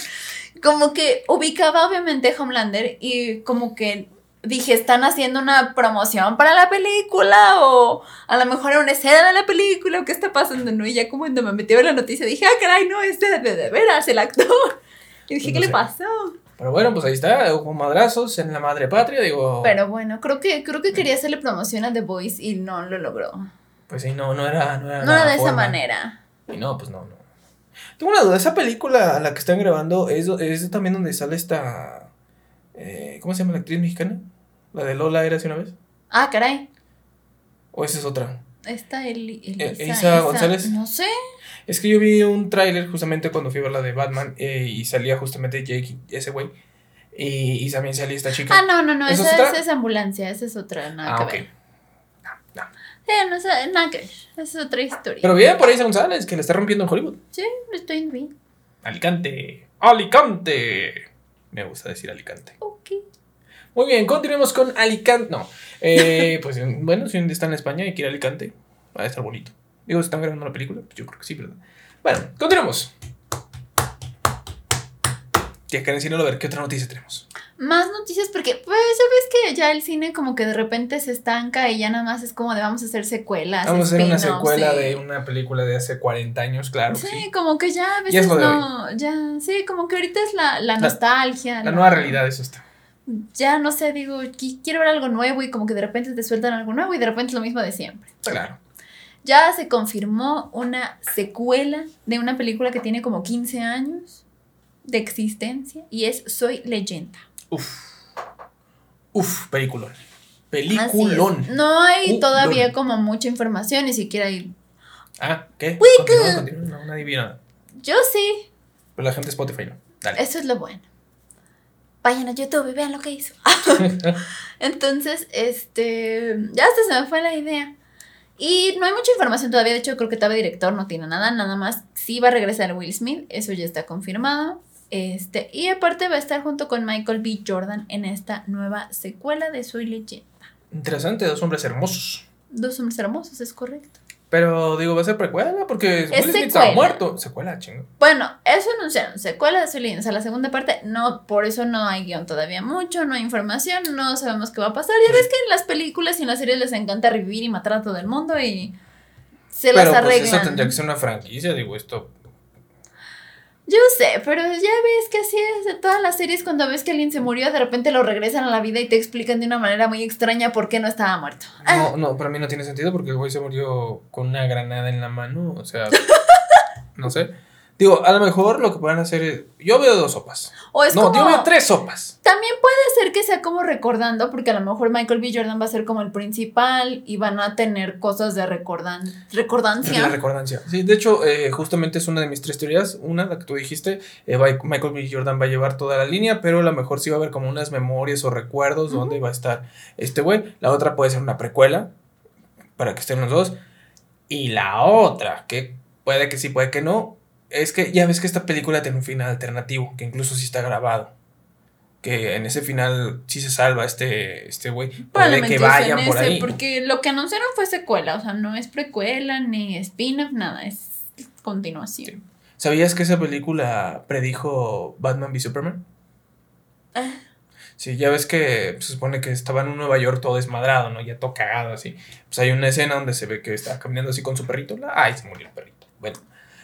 Como que ubicaba obviamente Homelander y como que dije, están haciendo una promoción para la película o a lo mejor era una escena de la película o qué está pasando, ¿no? Y ya como cuando me metí a ver la noticia dije, ah, caray, no, es de, de, veras el actor. Y dije, No ¿qué le sé. pasó? Pero bueno, pues ahí está, hubo madrazos en la madre patria, digo. Pero bueno, creo que, creo que quería hacerle promoción a The Voice y no lo logró. Pues sí, no, no era. No era, No era de esa manera. Y no, pues no, no. Tengo una duda, esa película, la que están grabando, es, es también donde sale esta. eh, ¿Cómo se llama la actriz mexicana? ¿La de Lola era hace una vez? Ah, caray. ¿O esa es otra? Esta Eh, Elisa, Isa González. No sé. Es que yo vi un tráiler justamente cuando fui a ver la de Batman eh, y salía justamente Jake, ese güey. Y, y también salía esta chica. Ah, no, no, no, ¿Esa esa, es otra? esa es ambulancia, esa es otra, nada Ah, que ok. ver. No, no. Sí, no, esa- nada que ver, esa es otra historia. Pero bien por ahí González, que le está rompiendo en Hollywood. sí, estoy bien. Alicante. Alicante. Me gusta decir Alicante. Ok. Muy bien, continuemos con Alicante. No. Eh, pues <laughs> bueno, si un día está en España y quiere Alicante, va a estar bonito. Digo, ¿están grabando una película? Pues yo creo que sí, ¿verdad? Bueno, continuemos. Tía Karen, no lo ver, ¿qué otra noticia tenemos? Más noticias porque, pues, ya ves que ya el cine como que de repente se estanca y ya nada más es como de vamos a hacer secuelas. Vamos a hacer una secuela de una película de hace 40 años, claro. Sí, Sí, como que ya a Ya es veces no, ya, sí, como que ahorita es la, la La- nostalgia. La nueva realidad es esta. ya no sé, digo, qui- quiero ver algo nuevo y como que de repente te sueltan algo nuevo y de repente es lo mismo de siempre. Claro. Ya se confirmó una secuela de una película que tiene como 15 años de existencia y es Soy leyenda. Uf. Uf, peliculón. Peliculón. No hay todavía como mucha información, ni siquiera hay... Ah, ¿qué? Continúa, continúa. No, nadie. Yo sí, Pero la gente de Spotify no. Dale. eso es lo bueno. Vayan a YouTube y vean lo que hizo. <laughs> Entonces, este, ya hasta se me fue la idea. Y no hay mucha información todavía, de hecho creo que todavía director no tiene nada, nada más sí va a regresar Will Smith, eso ya está confirmado. Este, y aparte va a estar junto con Michael B. Jordan en esta nueva secuela de Soy Leyenda. Interesante, dos hombres hermosos. Dos hombres hermosos, es correcto. Pero digo, va a ser precuela porque Es Will Smith secuela. estaba muerto. Secuela, chingo. Bueno, eso anunciaron, secuela de Leyenda, o sea, la segunda parte, no, por eso no hay guion todavía mucho, no hay información, no sabemos qué va a pasar. Ya ves que en las películas y en las series les encanta revivir y matar a todo el mundo y se Pero las pues arreglan. eso tendría que ser una franquicia, digo, esto. Yo sé, pero ya ves que así es de todas las series cuando ves que alguien se murió, de repente lo regresan a la vida y te explican de una manera muy extraña por qué no estaba muerto. Ah, No, no, para mí no tiene sentido porque el güey se murió con una granada en la mano. O sea, <laughs> no sé. Digo, a lo mejor lo que pueden hacer es. Yo veo dos sopas. o es No, como... yo veo tres sopas. También puede ser que sea como recordando, porque a lo mejor Michael B. Jordan va a ser como el principal y van a tener cosas de recordan recordancia. La recordancia. Sí, de hecho, eh, justamente es una de mis tres teorías. Una, la que tú dijiste, eh, va- Michael B. Jordan va a llevar toda la línea, pero a lo mejor sí va a haber como unas memorias o recuerdos Ujú. donde va a estar este güey. La otra puede ser una precuela, para que estén los dos. Y la otra, que puede que sí, puede que no, es que ya ves que esta película tiene un final alternativo, que incluso sí está grabado. Que en ese final sí se salva este este güey. puede Probablemente que vayan en por ese, ahí. porque lo que anunciaron fue secuela, o sea, no es precuela ni spin-off, nada, es continuación. Sí. ¿Sabías que esa película predijo Batman v Superman? Ah. Sí, ya ves que se supone que estaba en un Nueva York todo desmadrado, ¿no? Ya todo cagado así. Pues hay una escena donde se ve que está caminando así con su perrito. Ay, se murió el perrito. Bueno.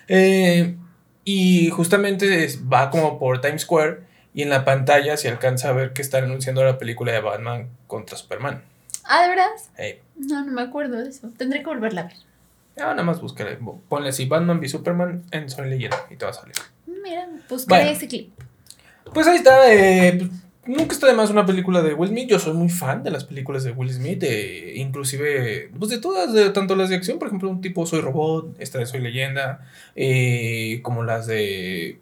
Eh, y justamente es- va como por Times Square y en la pantalla se alcanza a ver que están anunciando la película de Batman contra Superman. Ah, ¿de verdad? Hey, No, no me acuerdo de eso. Tendré que volverla a ver. ya nada más búscale. Ponle así Batman v Superman en Soy Leyenda y te va a salir. Mira, buscaré Bueno. ese clip. Pues ahí está. eh, nunca está de más una película de Will Smith. Yo soy muy fan de las películas de Will Smith. eh, inclusive, pues de todas, de, tanto las de acción, por ejemplo, un tipo Soy Robot, esta de Soy Leyenda, eh, como las de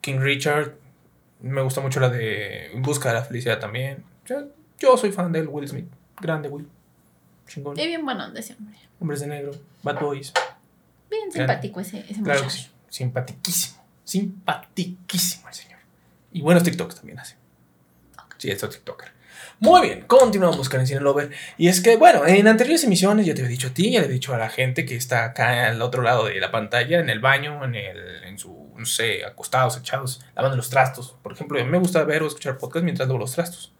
King Richard. Me gusta mucho la de Busca de la Felicidad también. Yo soy fan del Will Smith. Grande Will. Chingón. Y bien bueno ese hombre. Hombres de negro. Bad Boys. Bien simpático ese, ese Claro que sí. Simpatiquísimo. Simpatiquísimo el señor. Y buenos TikToks también hace. Sí, es TikToker. Muy bien, continuamos con el Cine Lover. Y es que, bueno, en anteriores emisiones ya te había dicho a ti, ya le he dicho a la gente que está acá al otro lado de la pantalla, en el baño, en, el, en su, no sé, acostados, echados, lavando los trastos. Por ejemplo, a mí me gusta ver o escuchar podcast mientras lavo los trastos.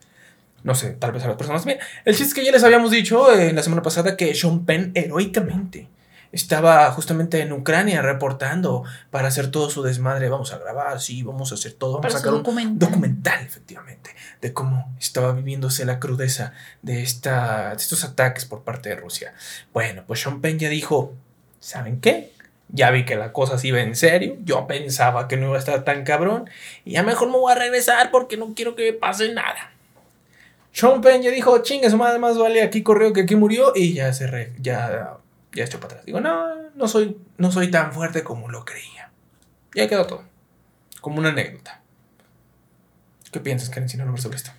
No sé, tal vez a las personas también. El chiste es que ya les habíamos dicho eh, la semana pasada que Sean Penn heroicamente estaba justamente en Ucrania reportando para hacer todo su desmadre. Vamos a grabar, sí, vamos a hacer todo. Vamos Para a sacar un documental. documental, efectivamente, de cómo estaba viviéndose la crudeza de, esta, de estos ataques por parte de Rusia. Bueno, pues Sean Penn ya dijo, ¿saben qué? Ya vi que la cosa se iba en serio. Yo pensaba que no iba a estar tan cabrón. Y ya mejor me voy a regresar porque no quiero que me pase nada. Sean Penn ya dijo, chingue su madre, más vale aquí corrió que aquí murió. Y ya se re- ya, ya echó para atrás. Digo, no, no soy, no soy tan fuerte como lo creía. Ya quedó todo. Como una anécdota. ¿Qué piensas, Karen, si no sobre esto?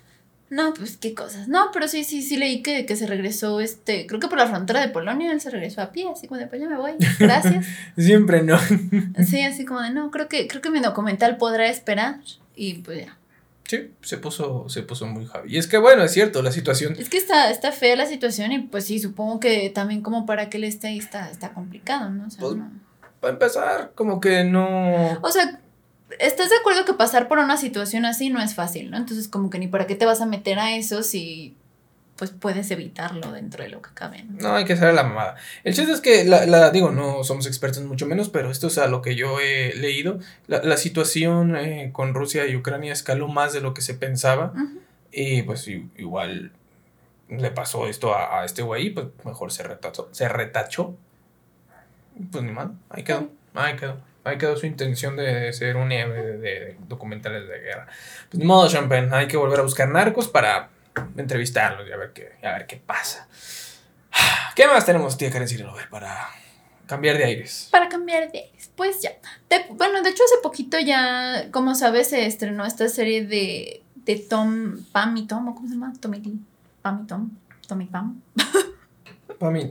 No, pues qué cosas. No, pero sí, sí, sí leí que, que se regresó, este, creo que por la frontera de Polonia él se regresó a pie, así como de, pues ya me voy, gracias. <laughs> Siempre no. Sí, así como de, no, creo que, creo que mi documental podrá esperar. Y pues ya. Sí, se puso, se puso muy javi. Y es que bueno, es cierto, la situación. Es que está, está fea la situación y pues sí, supongo que también como para que él esté ahí está, está complicado, ¿no? O sea, Pues- no. Para empezar, como que no. O sea, ¿estás de acuerdo que pasar por una situación así no es fácil, ¿no? Entonces como que ni para qué te vas a meter a eso si pues puedes evitarlo dentro de lo que cabe, ¿no? No hay que hacer la mamada. El chiste es que, la, la- digo, no somos expertos mucho menos, pero esto es a lo que yo he leído. La, la situación eh, con Rusia y Ucrania escaló más de lo que se pensaba. Ujú. Y pues igual le pasó esto a, este güey, pues mejor se retachó. Se retachó. Pues ni mal, ahí quedó, ahí quedó. Ahí quedó su intención de ser un héroe de, documentales de guerra. Pues ni modo, Champagne, hay que volver a buscar narcos para entrevistarlos y a ver qué, a ver qué pasa. <sighs> ¿Qué más tenemos, tía Karen ver para cambiar de aires? Para cambiar de aires, pues ya. bueno, de hecho hace poquito ya, como sabes, se estrenó esta serie de, de Tom, Pam y Tom, ¿cómo se llama? Tommy Pam y Tom, Tommy Pam. <laughs>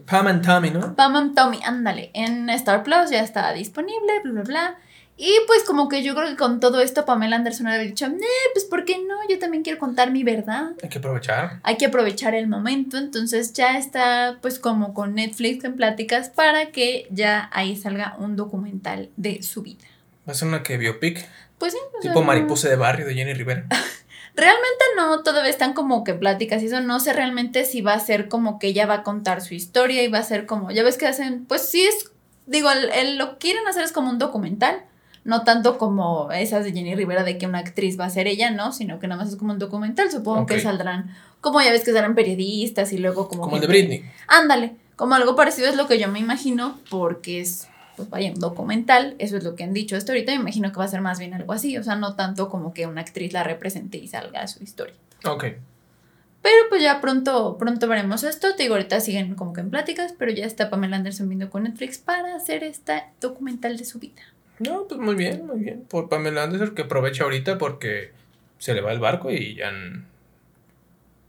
Pam, and Tommy, ¿no? Pam and Tommy, ándale. En Star Plus ya está disponible, bla, bla, bla. Y pues como que yo creo que con todo esto Pamela Anderson había dicho, eh, pues ¿por qué no? Yo también quiero contar mi verdad. Hay que aprovechar. Hay que aprovechar el momento. Entonces ya está pues como con Netflix en pláticas para que ya ahí salga un documental de su vida. ¿Va a ser una que biopic? Pues sí. Tipo Mariposa de Barrio de Jenny Rivera. <laughs> Realmente no, todavía están como que pláticas y eso. No sé realmente si va a ser como que ella va a contar su historia y va a ser como, ya ves que hacen, pues sí es, digo, el, lo que quieren hacer es como un documental. No tanto como esas de Jenny Rivera de que una actriz va a ser ella, ¿no? Sino que nada más es como un documental. Supongo que saldrán, como ya ves que saldrán periodistas y luego como... Como el de Britney. Ándale, como algo parecido es lo que yo me imagino porque es pues vaya, un documental, eso es lo que han dicho hasta ahorita, me imagino que va a ser más bien algo así, o sea, no tanto como que una actriz la represente y salga su historia. Ok. Pero pues ya pronto, pronto veremos esto, te digo, ahorita siguen como que en pláticas, pero ya está Pamela Anderson viendo con Netflix para hacer este documental de su vida. No, pues muy bien, muy bien, por Pamela Anderson que aprovecha ahorita porque se le va el barco y ya,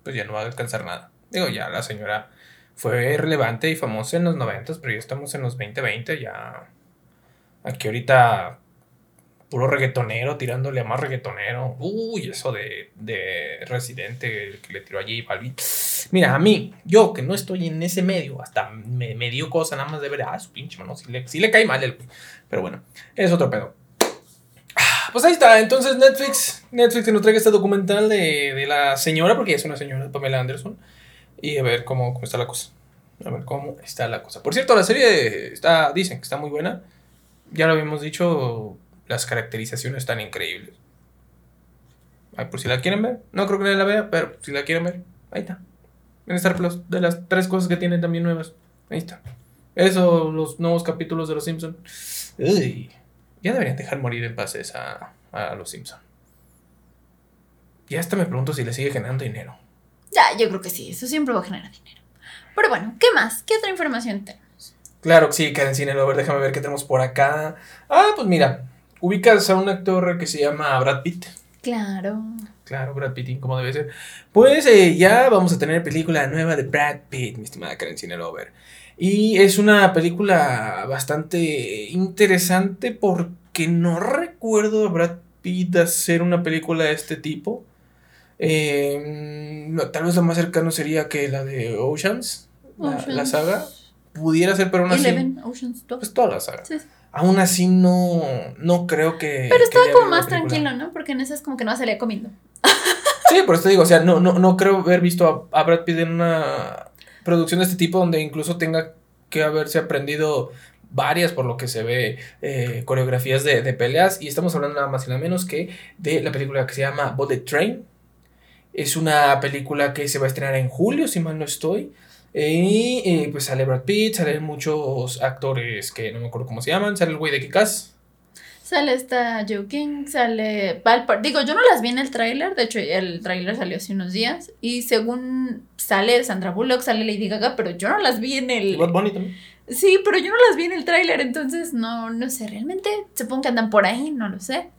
pues ya no va a alcanzar nada. Digo, ya la señora fue relevante y famosa en los 90, pero ya estamos en los 2020, ya. Aquí ahorita puro reggaetonero tirándole a más reggaetonero. Uy, eso de, de Residente que le tiró allí Balvin. Mira, a mí, yo que no estoy en ese medio, hasta me, dio cosa nada más de ver, ah, su pinche mano, si le, le cae mal el. Pero bueno, es otro pedo. Ah, pues ahí está, entonces Netflix, Netflix que nos traiga este documental de, de la señora, porque es una señora, Pamela Anderson y a ver cómo, cómo está la cosa. A ver cómo está la cosa. Por cierto, la serie está, dicen que está muy buena. Ya lo habíamos dicho, las caracterizaciones están increíbles. Ay, por si la quieren ver. No creo que nadie la vea, pero si la quieren ver, ahí está. En Star Plus, de las tres cosas que tienen también nuevas. Ahí está. Eso, los nuevos capítulos de Los Simpsons. ya deberían dejar morir en paz a, a Los Simpsons. Y hasta me pregunto si le sigue generando dinero. Ya, yo creo que sí, eso siempre va a generar dinero. Pero bueno, ¿qué más? ¿Qué otra información tenemos? Claro que sí, Karen Cine Lover, déjame ver qué tenemos por acá. Ah, pues mira, ubicas a un actor que se llama Brad Pitt. Claro. Claro, Brad Pitt, como debe ser. Pues eh, ya vamos a tener película nueva de Brad Pitt, mi estimada Karen Cine Lover. Y es una película bastante interesante porque no recuerdo a Brad Pitt hacer una película de este tipo. Eh, tal vez lo más cercano sería que la de Oceans, La, saga. Pudiera ser, pero así. Eleven, Oceans Pues toda la saga. Aún así no, no creo que. Pero estaba como más tranquilo, ¿no? Porque en esas como que no salía comiendo. sí, por eso te digo, o sea, no, no, no creo haber visto a, Brad Pitt en una producción de este tipo donde incluso tenga que haberse aprendido varias, por lo que se ve, eh, coreografías de, de, peleas. Y estamos hablando nada más y nada menos que de la película que se llama Bullet Train, es una película que se va a estrenar en julio, si mal no estoy. Y eh, pues sale Brad Pitt, salen muchos actores que no me acuerdo cómo se llaman. Sale el güey de Kikas. Sale esta Joe King, sale Valpar. Digo, yo no las vi en el tráiler, de hecho el tráiler salió hace unos días. Y según sale Sandra Bullock, sale Lady Gaga, pero yo no las vi en el... Bad Bunny también. Sí, pero yo no las vi en el tráiler, entonces no, no sé, realmente supongo que andan por ahí, no lo sé.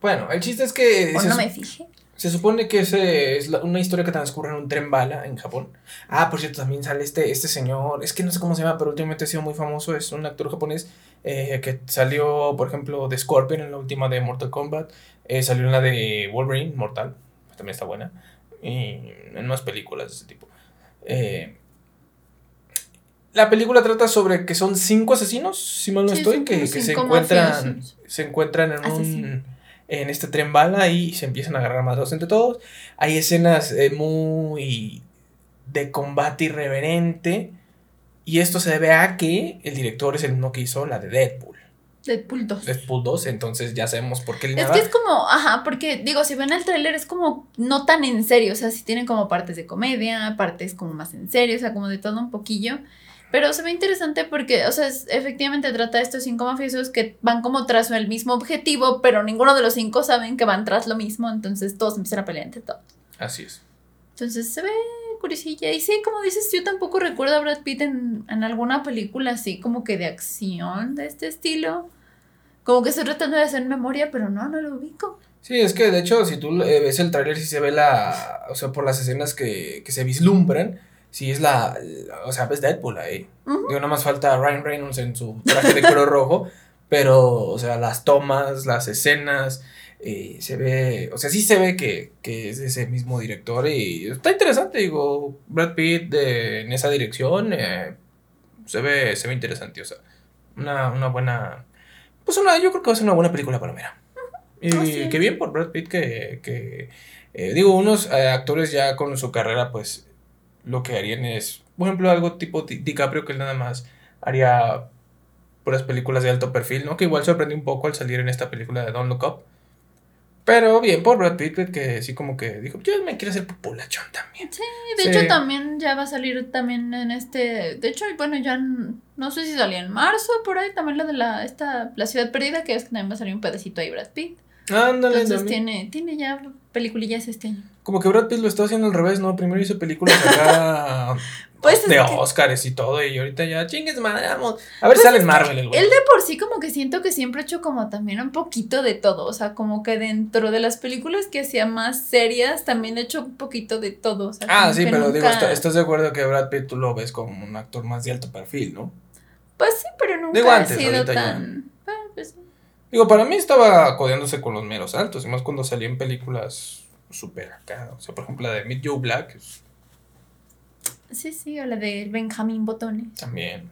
Bueno, el chiste es que... O no me fijé. Se supone que ese es una historia que transcurre en un tren bala en Japón. Ah, por cierto, también sale este, este señor, es que no sé cómo se llama, pero últimamente ha sido muy famoso, es un actor japonés eh, que salió, por ejemplo, de Scorpion en la última de Mortal Kombat, eh, salió en la de Wolverine, Mortal, también está buena, y en más películas de ese tipo. Eh, la película trata sobre que son cinco asesinos, si mal no estoy, que, se encuentran, se encuentran en un en este tren bala y se empiezan a agarrar más entre todos. Hay escenas eh, muy de combate irreverente. Y esto se debe a que el director es el mismo que hizo la de Deadpool. Deadpool 2. Deadpool 2, entonces ya sabemos por qué Es línea que es como, ajá, porque digo, si ven el tráiler es como no tan en serio, o sea, sí tienen como partes de comedia, partes como más en serio, o sea, como de todo un poquillo. Pero se ve interesante porque, o sea, es- efectivamente trata de estos cinco mafiosos que van como tras el mismo objetivo, pero ninguno de los cinco saben que van tras lo mismo, entonces todos empiezan a pelear entre todos. Así es. Entonces se ve curiosilla. Y sí, como dices, yo tampoco recuerdo a Brad Pitt en, en alguna película así como que de acción de este estilo. Como que estoy tratando de hacer memoria, pero no, no lo ubico. Sí, es que de hecho, si tú eh, ves el tráiler, sí se ve la. O sea, por las escenas que, que se vislumbran, sí es la. la- o sea, ves Deadpool ahí. Ujú. Digo, nada más falta Ryan Reynolds en su traje de color rojo, pero, o sea, las tomas, las escenas, eh, se ve. O sea, sí se ve que, que es ese mismo director y está interesante, digo, Brad Pitt de- en esa dirección, eh, se, ve, se ve interesante, o sea, una, una buena. Pues una, yo creo que va a ser una buena película palomera. Y Así es. qué bien por Brad Pitt que, que eh, digo, unos actores ya con su carrera, pues lo que harían es, por ejemplo, algo tipo Di- DiCaprio, que él nada más haría puras películas de alto perfil, ¿no? Que igual sorprendió un poco al salir en esta película de Don't Look Up. Pero bien por Brad Pitt, que sí como que dijo, yo me quiero hacer populachón también. Y de Sí. hecho también ya va a salir también en este, de hecho, bueno, ya no sé si salía en marzo, por ahí también la de la, esta, la ciudad perdida, que es que también va a salir un pedacito ahí Brad Pitt. Ándale, Entonces también. tiene, tiene ya peliculillas este año. Como que Brad Pitt lo está haciendo al revés, ¿no? Primero hizo películas acá <laughs> Pues es de que- Oscars y todo, y ahorita ya chingues madre, vamos. A ver, Pues sale en Marvel el güey. Él de por sí como que siento que siempre ha hecho como también un poquito de todo, o sea, como que dentro de las películas que hacía más serias también ha hecho un poquito de todo. o sea, Ah, sí, pero digo, está- estás de acuerdo que Brad Pitt tú lo ves como un actor más de alto perfil, ¿no? Pues sí, pero nunca Digo, ha antes, sido ahorita ya. tan... Ah, pues. Digo, para mí estaba codeándose con los meros altos, y más cuando salía en películas súper acá. O sea, por ejemplo, la de Meet Joe Black Sí, sí, o la de Benjamín Botones. también.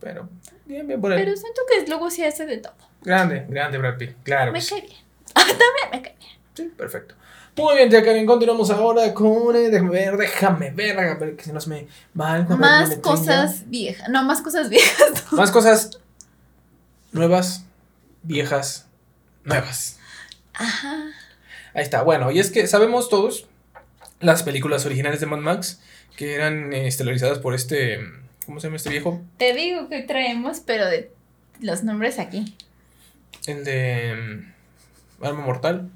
Pero, bien, bien por él. Pero siento que luego sí hace de todo. Grande, grande Brad Pitt, claro. Me cae bien. <laughs> También me cae bien. Sí, perfecto. Muy bien, ya Karen, continuamos ahora con. eh, déjame ver, déjame ver, a ver que si no se me va algo. ver, Más me cosas viejas. No, más cosas viejas. Más cosas nuevas, viejas, nuevas. Ajá. Ahí está. Bueno, y es que sabemos todos las películas originales de Mad Max que eran eh, estelarizadas por este. ¿Cómo se llama este viejo? Te digo que traemos, pero de los nombres aquí. El de. mm, Arma Mortal.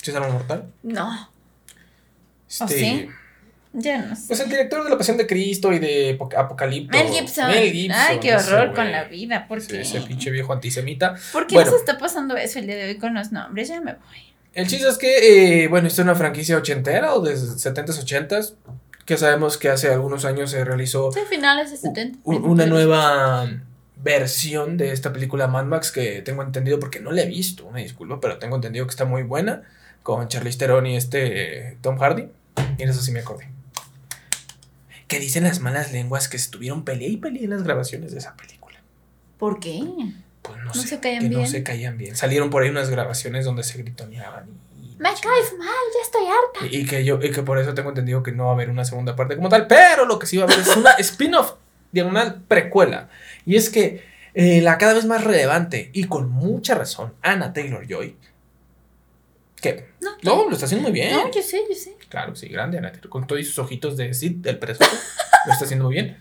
¿Sí es Arma Mortal? No, Este, ¿Oh, sí? ya no sé. Pues el director de La Pasión de Cristo y de Apoc- Apocalipto. Mel Gibson. Mel Gibson, Ay, qué ese horror güey. con la vida. ¿Por Ese- qué? Ese pinche viejo antisemita. ¿Por qué Bueno. nos está pasando eso el día de hoy con los nombres? Ya me voy. El chiste es que, eh, bueno, esto es una franquicia ochentera o de 70s, 80s, que sabemos que hace algunos años se realizó Sí, finales de 70. u- una nueva versión de esta película Mad Max que tengo entendido, porque no la he visto, una disculpa, pero tengo entendido que está muy buena, con Charlize Theron y este eh, Tom Hardy, y en eso sí me acordé. Que dicen las malas lenguas que estuvieron pelea y pelea en las grabaciones de esa película. ¿Por qué? Pues no, No sé, se caían que no bien. se caían bien. Salieron por ahí unas grabaciones donde se gritoneaban y... Me caes mal, ya estoy harta. Y, y que yo, y que por eso tengo entendido que no va a haber una segunda parte como tal, pero lo que sí va a haber es una <laughs> spin-off, diagonal precuela. Y es que eh, la cada vez más relevante y con mucha razón, Anna Taylor Joy, que No, no, lo está haciendo muy bien. no, yo sé, yo sé. Claro, sí, grande Anna Taylor, con todos sus ojitos de Sid, del preso, lo está haciendo muy bien.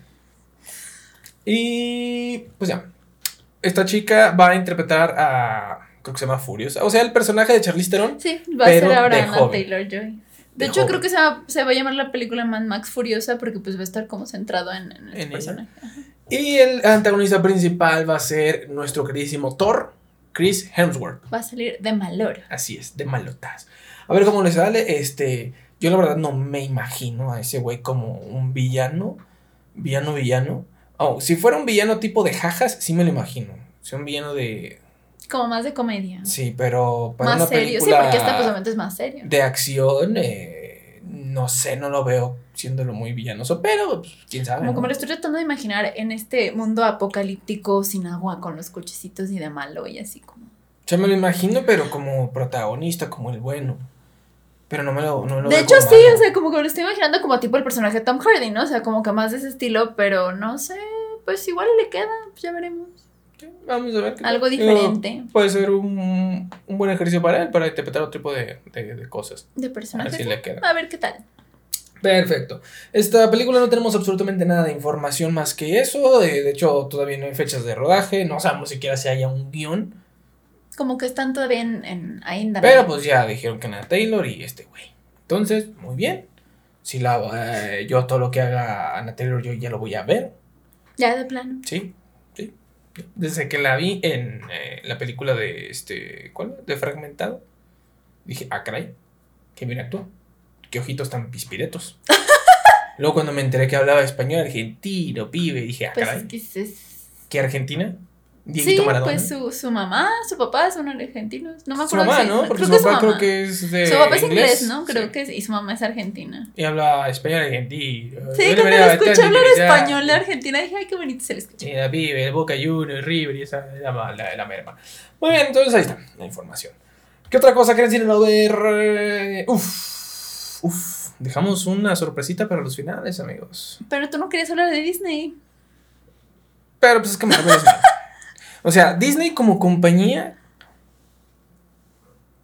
Y pues ya, esta chica va a interpretar a, creo que se llama Furiosa, o sea, el personaje de Charlize Theron. Sí, va a ser ahora Anna joven. Taylor Joy. De De, hecho, joven. creo que se va, se va a llamar la película Mad Max Furiosa porque pues va a estar como centrado en, en el En personaje. Y el antagonista principal va a ser nuestro queridísimo Thor, Chris Hemsworth. Va a salir de maloro. Así es, de malotas. A ver cómo le sale. Este, yo la verdad no me imagino a ese güey como un villano. Villano, villano. Oh, si fuera un villano tipo de jajas, sí me lo imagino. Si un villano de. Como más de comedia. Sí, pero para más una serio. Sí, porque esta pues es más serio. de acción, eh, no sé, no lo veo siéndolo muy villanoso, pero pues, quién sabe. Como, ¿no? como lo estoy tratando de imaginar en este mundo apocalíptico sin agua, con los cochecitos y de malo y así como. Yo me lo imagino, pero como protagonista, como el bueno. Pero no me lo, no me lo de hecho, sí, malo. o sea, como que lo estoy imaginando como tipo el personaje de Tom Hardy, ¿no? O sea, como que más de ese estilo, pero no sé, pues igual le queda, pues ya veremos. Vamos a ver. qué Algo tal. Digo, diferente. puede ser un, un buen ejercicio para él, para interpretar otro tipo de, de- de cosas. De A ver personajes. si le queda. A ver qué tal. Perfecto. Esta película no tenemos absolutamente nada de información más que eso. De, hecho, todavía no hay fechas de rodaje. No sabemos siquiera si haya un guion. Como que están todavía en, en ahí en Pero pues ya dijeron que Ana Taylor y este güey. Entonces, muy bien. Si la, eh, yo todo lo que haga Ana Taylor, yo ya lo voy a ver. Ya de plano. Sí, sí. Desde que la vi en eh, la película de este. ¿Cuál? De Fragmentado. Dije, ah, caray. Qué bien actuó. Qué ojitos tan pispiretos. <laughs> Luego cuando me enteré que hablaba español argentino, pibe, dije, ah, Pues caray. es que es- ¿Qué Argentina? Dieguito Sí, Maradona. pues su, su mamá, su papá son argentinos. No me su acuerdo mamá, si- ¿no? Porque creo su que papá creo mamá. que es de. Su papá es inglés, ¿no? sí. Creo que sí. Y su mamá es argentina. Y habla español argentino. Sí, Bueno, cuando la escuché hablar español de Argentina, dije, ay, qué bonito se le escucha. Y la pibe, el Boca Juniors, River y esa la, la, la merma. Muy bien, entonces ahí está la información. ¿Qué otra cosa quieren decir? A ver. Uf. Uf. Dejamos una sorpresita para los finales, amigos. Pero tú no querías hablar de Disney. Pero pues es que Marvel es Marvel. O sea, Disney como compañía.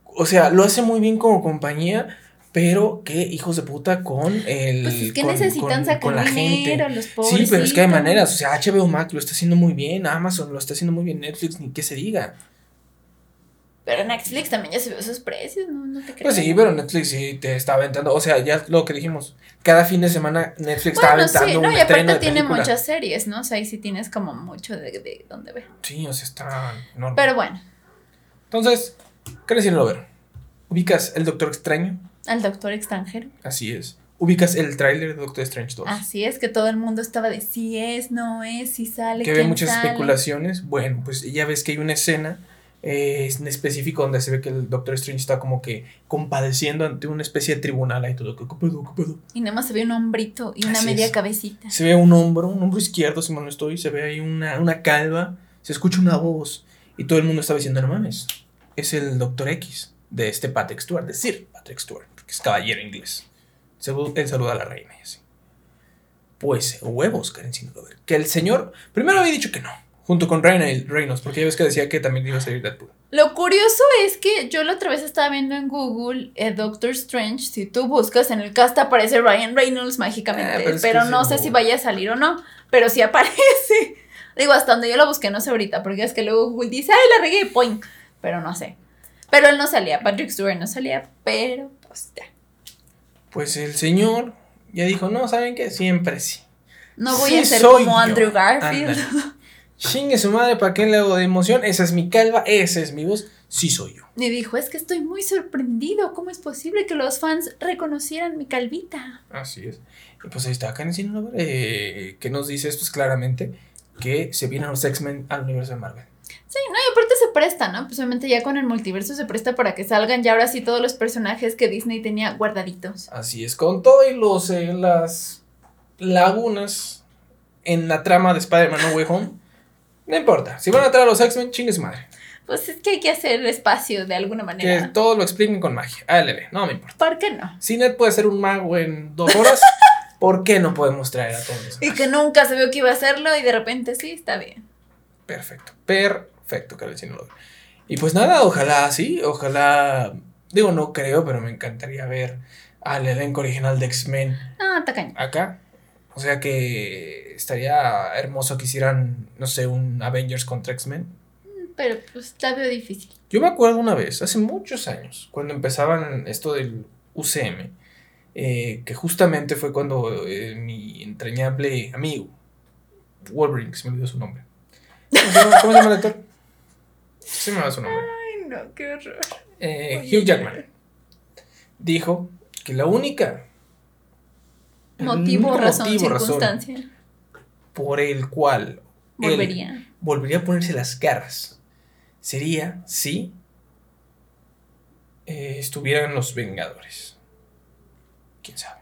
O sea, lo hace muy bien como compañía. Pero qué hijos de puta con el. Pues es que con- necesitan con- sacar con la dinero, gente. los Sí, pero es que hay pobrecitos. maneras. O sea, HBO Max lo está haciendo muy bien. Amazon lo está haciendo muy bien. Netflix, ni qué se diga. Pero Netflix también ya se vio sus precios, ¿no? No te creo. Pues sí, pero Netflix sí te está aventando. O sea, ya lo que dijimos. Cada fin de semana Netflix está Bueno, aventando sí, un no, y estreno aparte tiene película. muchas series, ¿no? O sea, ahí sí tienes como mucho de, de donde ver. Sí, o sea, está enorme. Pero bueno, Entonces, ¿qué decirlo ver? ¿Ubicas el Doctor Extraño? al doctor extranjero. Así es. ¿Ubicas el tráiler de Doctor Strange 2? Así es que todo el mundo estaba de si es, no es, si sale. que quién muchas sale. especulaciones. Bueno, pues ya ves que hay una escena eh, en específico donde se ve que el Doctor Strange está como que compadeciendo ante una especie de tribunal ahí todo. ¿Qué pedo, qué pedo? Y nada más se ve un hombrito y una Así media es. cabecita. Se ve un hombro, un hombro izquierdo, si mal no estoy, se ve ahí una, una calva, se escucha una voz y todo el mundo estaba diciendo, no mames, es el Doctor X de este Patrick Stewart, de Sir Patrick Stewart, porque es caballero inglés. Se- Él saluda a la reina y así. Pues huevos, Karen sin ver. Que el señor, primero había dicho que no, junto con Ryan Reynolds, porque ya ves que decía que también iba a salir Deadpool. Lo curioso es que yo la otra vez estaba viendo en Google eh, Doctor Strange. Si tú buscas en el cast aparece Ryan Reynolds mágicamente. Ah, pero no sé si vaya a salir o no. Pero sí aparece. <laughs> Digo, hasta donde yo lo busqué, no sé ahorita. Porque es que luego Google dice, ay, la regué, point. Pero no sé. Pero él no salía, Patrick Stewart no salía. Pero pues ya. Pues el señor ya dijo, no, ¿saben qué? Siempre sí. No voy Sí a ser como yo. Andrew Garfield. <laughs> Chingue su madre, ¿para qué le hago de emoción? Esa es mi calva, esa es mi voz, sí soy yo. Y dijo, es que estoy muy sorprendido. ¿Cómo es posible que los fans reconocieran mi calvita? Así es. Y pues ahí está Sinaloa, eh, que nos dice pues claramente que se vienen los X-Men al universo de Marvel. Sí, no, y aparte se presta, ¿no? Pues obviamente ya con el multiverso se presta para que salgan ya ahora sí todos los personajes que Disney tenía guardaditos. Así es, con todo y los, eh, las lagunas en la trama de Spider-Man No Way Home, no importa. Si van a traer a los X-Men, chingue su madre. Pues es que hay que hacer espacio de alguna Que manera. todo lo expliquen con magia. ALB, no me importa. ¿Por qué no? Si Ned puede ser un mago en dos horas, <laughs> ¿por qué no podemos traer a todos Y que nunca se vio que iba a hacerlo y de repente sí, está bien. Perfecto, perfecto, Sinaloa. Y pues nada, ojalá sí, ojalá. Digo, no creo, pero me encantaría ver al elenco original de X-Men Ah, tacaño. acá. O sea que estaría hermoso que hicieran, no sé, un Avengers contra X-Men. Pero pues la veo difícil. Yo me acuerdo una vez, hace muchos años, cuando empezaban esto del UCM, eh, que justamente fue cuando eh, mi entrañable amigo, Wolverine, que se me olvidó su nombre. ¿Cómo se llama, cómo se llama el actor? Se me va su nombre. Ay, no, qué horror. Eh, Hugh Jackman dijo que la única Motivo, razón, motivo, razón circunstancia. por el cual él Volvería. a ponerse las garras sería si eh, estuvieran los Vengadores. Quién sabe.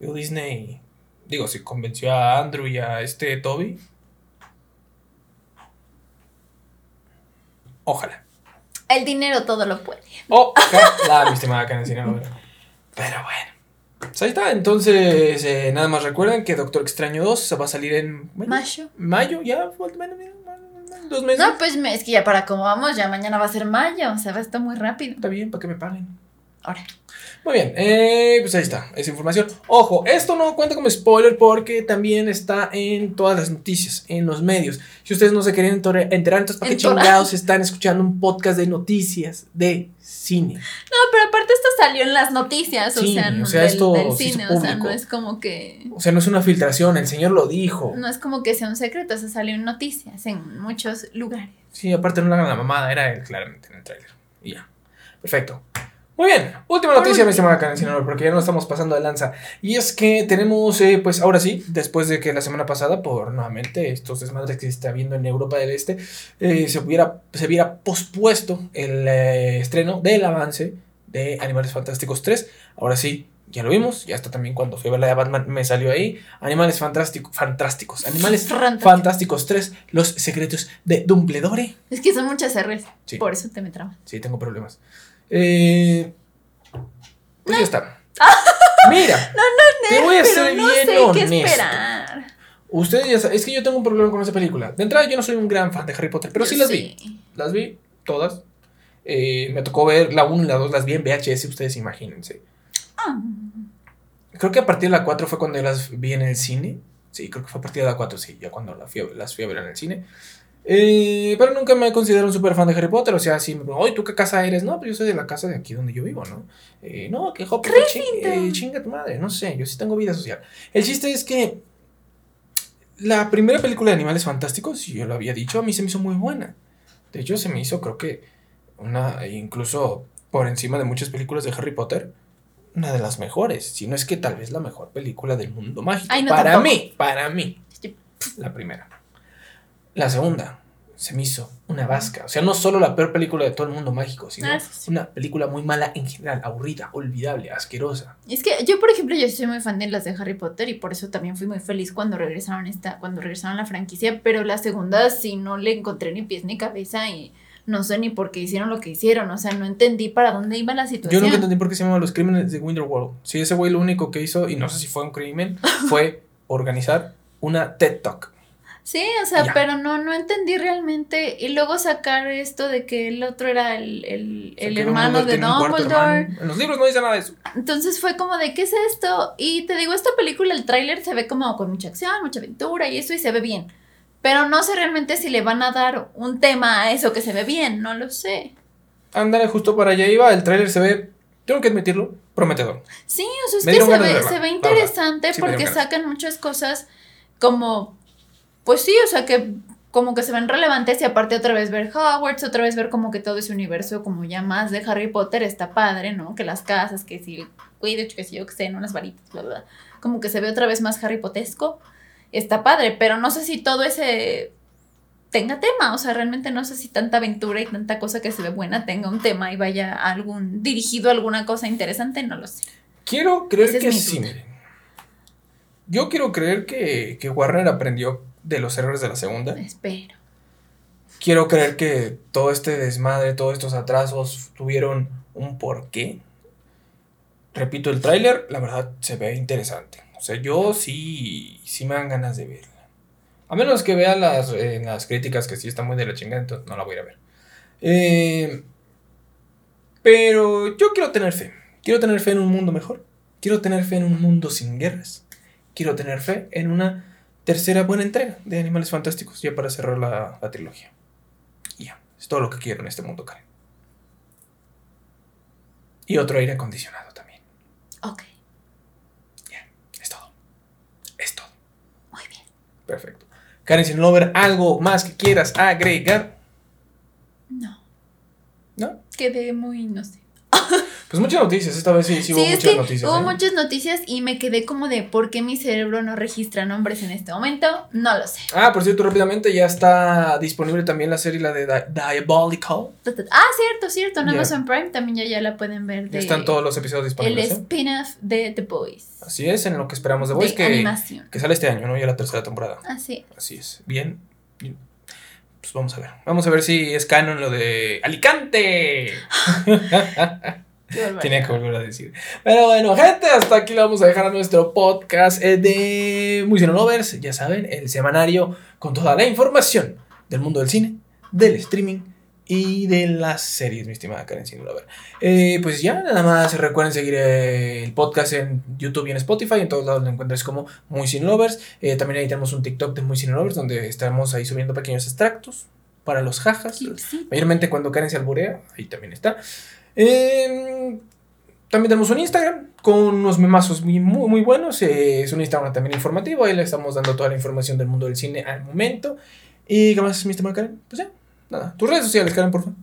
Digo, Disney, digo, si convenció a Andrew y a este Toby. Ojalá. El dinero todo lo puede. <laughs> Ojalá, mi estimada Sinaloa. Pero bueno. Pues ahí está. Entonces, eh, nada más recuerden que Doctor Extraño 2 se va a salir en bueno, Mayo. mayo, ya. dos meses. No, pues es que ya para cómo vamos, ya mañana va a ser mayo, o sea, va a estar muy rápido. Está bien, para que me paguen. Ahora. Muy bien, eh, pues ahí está, esa información. Ojo, esto no cuenta como spoiler porque también está en todas las noticias, en los medios. Si ustedes no se querían entore- enterar, entonces ¿para qué chingados están escuchando un podcast de noticias de cine? No, pero aparte esto salió en las noticias, o sea, o no sea, del, esto del se cine, o sea, no es como que O sea, no es una filtración, el señor lo dijo. no es como que sea un secreto, o sea, salió en noticias en muchos lugares. Sí, aparte no le hagan la mamada, era claramente en el tráiler. Y ya. Perfecto. Muy bien, última noticia, mi estimada Karen Sinaloa, porque ya no estamos pasando de lanza. Y es que tenemos, eh, pues ahora sí, después de que la semana pasada, por nuevamente estos desmadres que se está viendo en Europa del Este, eh, se, hubiera, se hubiera pospuesto el eh, estreno del avance de Animales Fantásticos 3. Ahora sí, ya lo vimos, ya está también cuando fui a ver la de Batman, me salió ahí. Animales Fantásticos, Fantásticos, Animales Fantástico. Fantásticos 3, Los Secretos de Dumbledore. Es que son muchas R's, Sí. por eso te me trabas. Sí, tengo problemas. Eh, pues ya está. <laughs> Mira, te voy a ser no bien sé qué honesto. esperar. Ustedes ya saben, es que yo tengo un problema con esa película. De entrada, yo no soy un gran fan de Harry Potter, pero sí las vi. Las vi todas. Eh, me tocó ver la 1 y la 2, las vi en VHS, ustedes imagínense. Ah, Creo que a partir de la 4 fue cuando yo las vi en el cine. Sí, creo que fue a partir de la 4, sí, ya cuando la fui a- las fui a ver en el cine. Eh, pero nunca me considero un super fan de Harry Potter. O sea, si me oye, ¿tú qué casa eres? No, pues yo soy de la casa de aquí donde yo vivo, ¿no? Eh, no, que Hop, Gryffindor. chinga tu madre. No sé, yo sí tengo vida social. El chiste es que la primera película de Animales Fantásticos, y yo lo había dicho, a mí se me hizo muy buena. De hecho, se me hizo, creo que, una, incluso por encima de muchas películas de Harry Potter, una de las mejores. Si no es que tal vez la mejor película del mundo mágico. Ay, no, para tampoco. mí, para mí. La primera. La segunda se me hizo una vasca. O sea, no solo la peor película de todo el mundo mágico, sino Ah, sí, sí. una película muy mala en general, aburrida, olvidable, asquerosa. Es que yo, por ejemplo, yo soy muy fan de las de Harry Potter y por eso también fui muy feliz cuando regresaron esta, cuando regresaron la franquicia, pero la segunda sí no le encontré ni pies ni cabeza y no sé ni por qué hicieron lo que hicieron, o sea, no entendí para dónde iba la Yo situación. nunca entendí por qué se llamaban los crímenes de Winterworld. Sí, ese güey lo único que hizo, y no sé si fue un crimen, <laughs> fue organizar una TED Talk. Sí, o sea, Ya. pero no, no entendí realmente. Y luego sacar esto de que el otro era el, el, el hermano de Dumbledore. En los libros no dice nada de eso. Entonces fue como de, ¿qué es esto? Y te digo, esta película, el tráiler se ve como con mucha acción, mucha aventura y eso, y se ve bien. Pero no sé realmente si le van a dar un tema a eso que se ve bien, no lo sé. Ándale, justo para allá iba. El tráiler se ve, tengo que admitirlo, prometedor. Sí, o sea, es Me que se ve, se ve interesante Sí porque sacan muchas cosas como, pues sí, o sea, que como que se ven relevantes y aparte otra vez ver Hogwarts, otra vez ver como que todo ese universo como ya más de Harry Potter está padre, ¿no? Que las casas, que si el Quidditch, que si yo que sé, ¿no? Las varitas, bla, bla. Como que se ve otra vez más Harry Potesco. Está padre, pero no sé si todo ese tenga tema, o sea, realmente no sé si tanta aventura y tanta cosa que se ve buena tenga un tema y vaya a algún dirigido a alguna cosa interesante, no lo sé. Quiero creer Esa es que sí. Yo quiero creer que, que Warner aprendió de los errores de la segunda. Espero. Quiero creer que todo este desmadre, todos estos atrasos tuvieron un porqué. Repito, el tráiler, la verdad, se ve interesante. O sea, yo sí, sí me dan ganas de verla. A menos que vea las, eh, las críticas que sí están muy de la chingada, entonces no la voy a ir a ver. Eh, pero yo quiero tener fe. Quiero tener fe en un mundo mejor. Quiero tener fe en un mundo sin guerras. Quiero tener fe en una tercera buena entrega de Animales Fantásticos, ya para cerrar la, la trilogía. Y ya, es todo lo que quiero en este mundo, Karen. Y otro aire acondicionado también. Ok, Es todo. Es todo. muy bien. Perfecto. Karen, si no ver algo más que quieras agregar, No, ¿no? quedé muy, no sé. <laughs> Pues muchas noticias, esta vez sí, sí, Sí, hubo muchas que noticias. hubo ¿eh? muchas noticias y me quedé como de por qué mi cerebro no registra nombres en este momento. No lo sé. Ah, por cierto, rápidamente ya está disponible también la serie, la de Di- Diabolical. Ah, cierto, cierto. En Ya. Amazon Prime también ya, ya la pueden ver Ya de están todos los episodios el disponibles. ¿eh? spin-off de The Boys. Así es, en lo que esperamos de De Boys, que, animación. que sale este año, ¿no? Ya la tercera temporada. Así. Así es. Bien. Bien. Pues vamos a ver. Vamos a ver si es canon lo de Alicante. Tenía que volver a decir. Pero bueno, gente, hasta aquí le vamos a dejar a nuestro podcast eh, de Muy Lovers. Ya saben, el semanario con toda la información del mundo del cine, del streaming y de las series, mi estimada Karen Lover. Eh, pues ya, nada más recuerden seguir eh, el podcast en YouTube y en Spotify. En todos lados lo encuentras como Muy Sin Lovers. Eh, también ahí tenemos un TikTok de Muy Sin Lovers donde estamos ahí subiendo pequeños extractos para los jajas. Mayormente cuando Karen se alburea, ahí también está. Em, también tenemos un Instagram con unos memazos muy, muy, muy buenos. es un Instagram también informativo. Ahí le estamos dando toda la información del mundo del cine al momento. ¿Y qué más, mi estimada Karen? Pues ya. Nada. Tus redes sociales, Karen, por favor.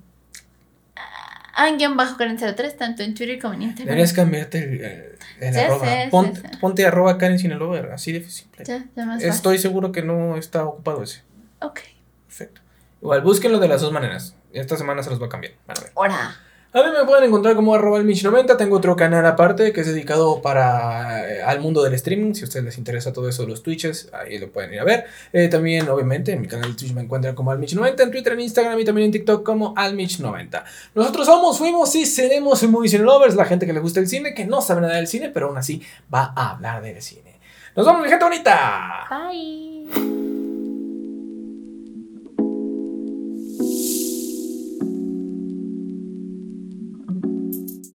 Alguien bajo Karen 03, tanto en Twitter como en Instagram. Deberías cambiarte el, el, arroba. ponte, ponte, arroba Karen Sinaloa, así de simple. Ya, ya más Estoy seguro que no está ocupado ese. Ok. Perfecto. Igual, búsquenlo de las dos maneras. Esta semana se los va a cambiar. Ahora. A mí me pueden encontrar como arroba el 90 Tengo otro canal aparte que es dedicado para eh, al mundo del streaming. Si a ustedes les interesa todo eso, los Twitches, ahí lo pueden ir a ver. Eh, también, obviamente, en mi canal de Twitch me encuentran como Almich90, en Twitter, en Instagram y también en TikTok como Almich90. Nosotros somos, fuimos y seremos muy cine lovers, la gente que le gusta el cine, que no sabe nada del cine, pero aún así va a hablar del cine. Nos vemos, mi gente bonita. Bye.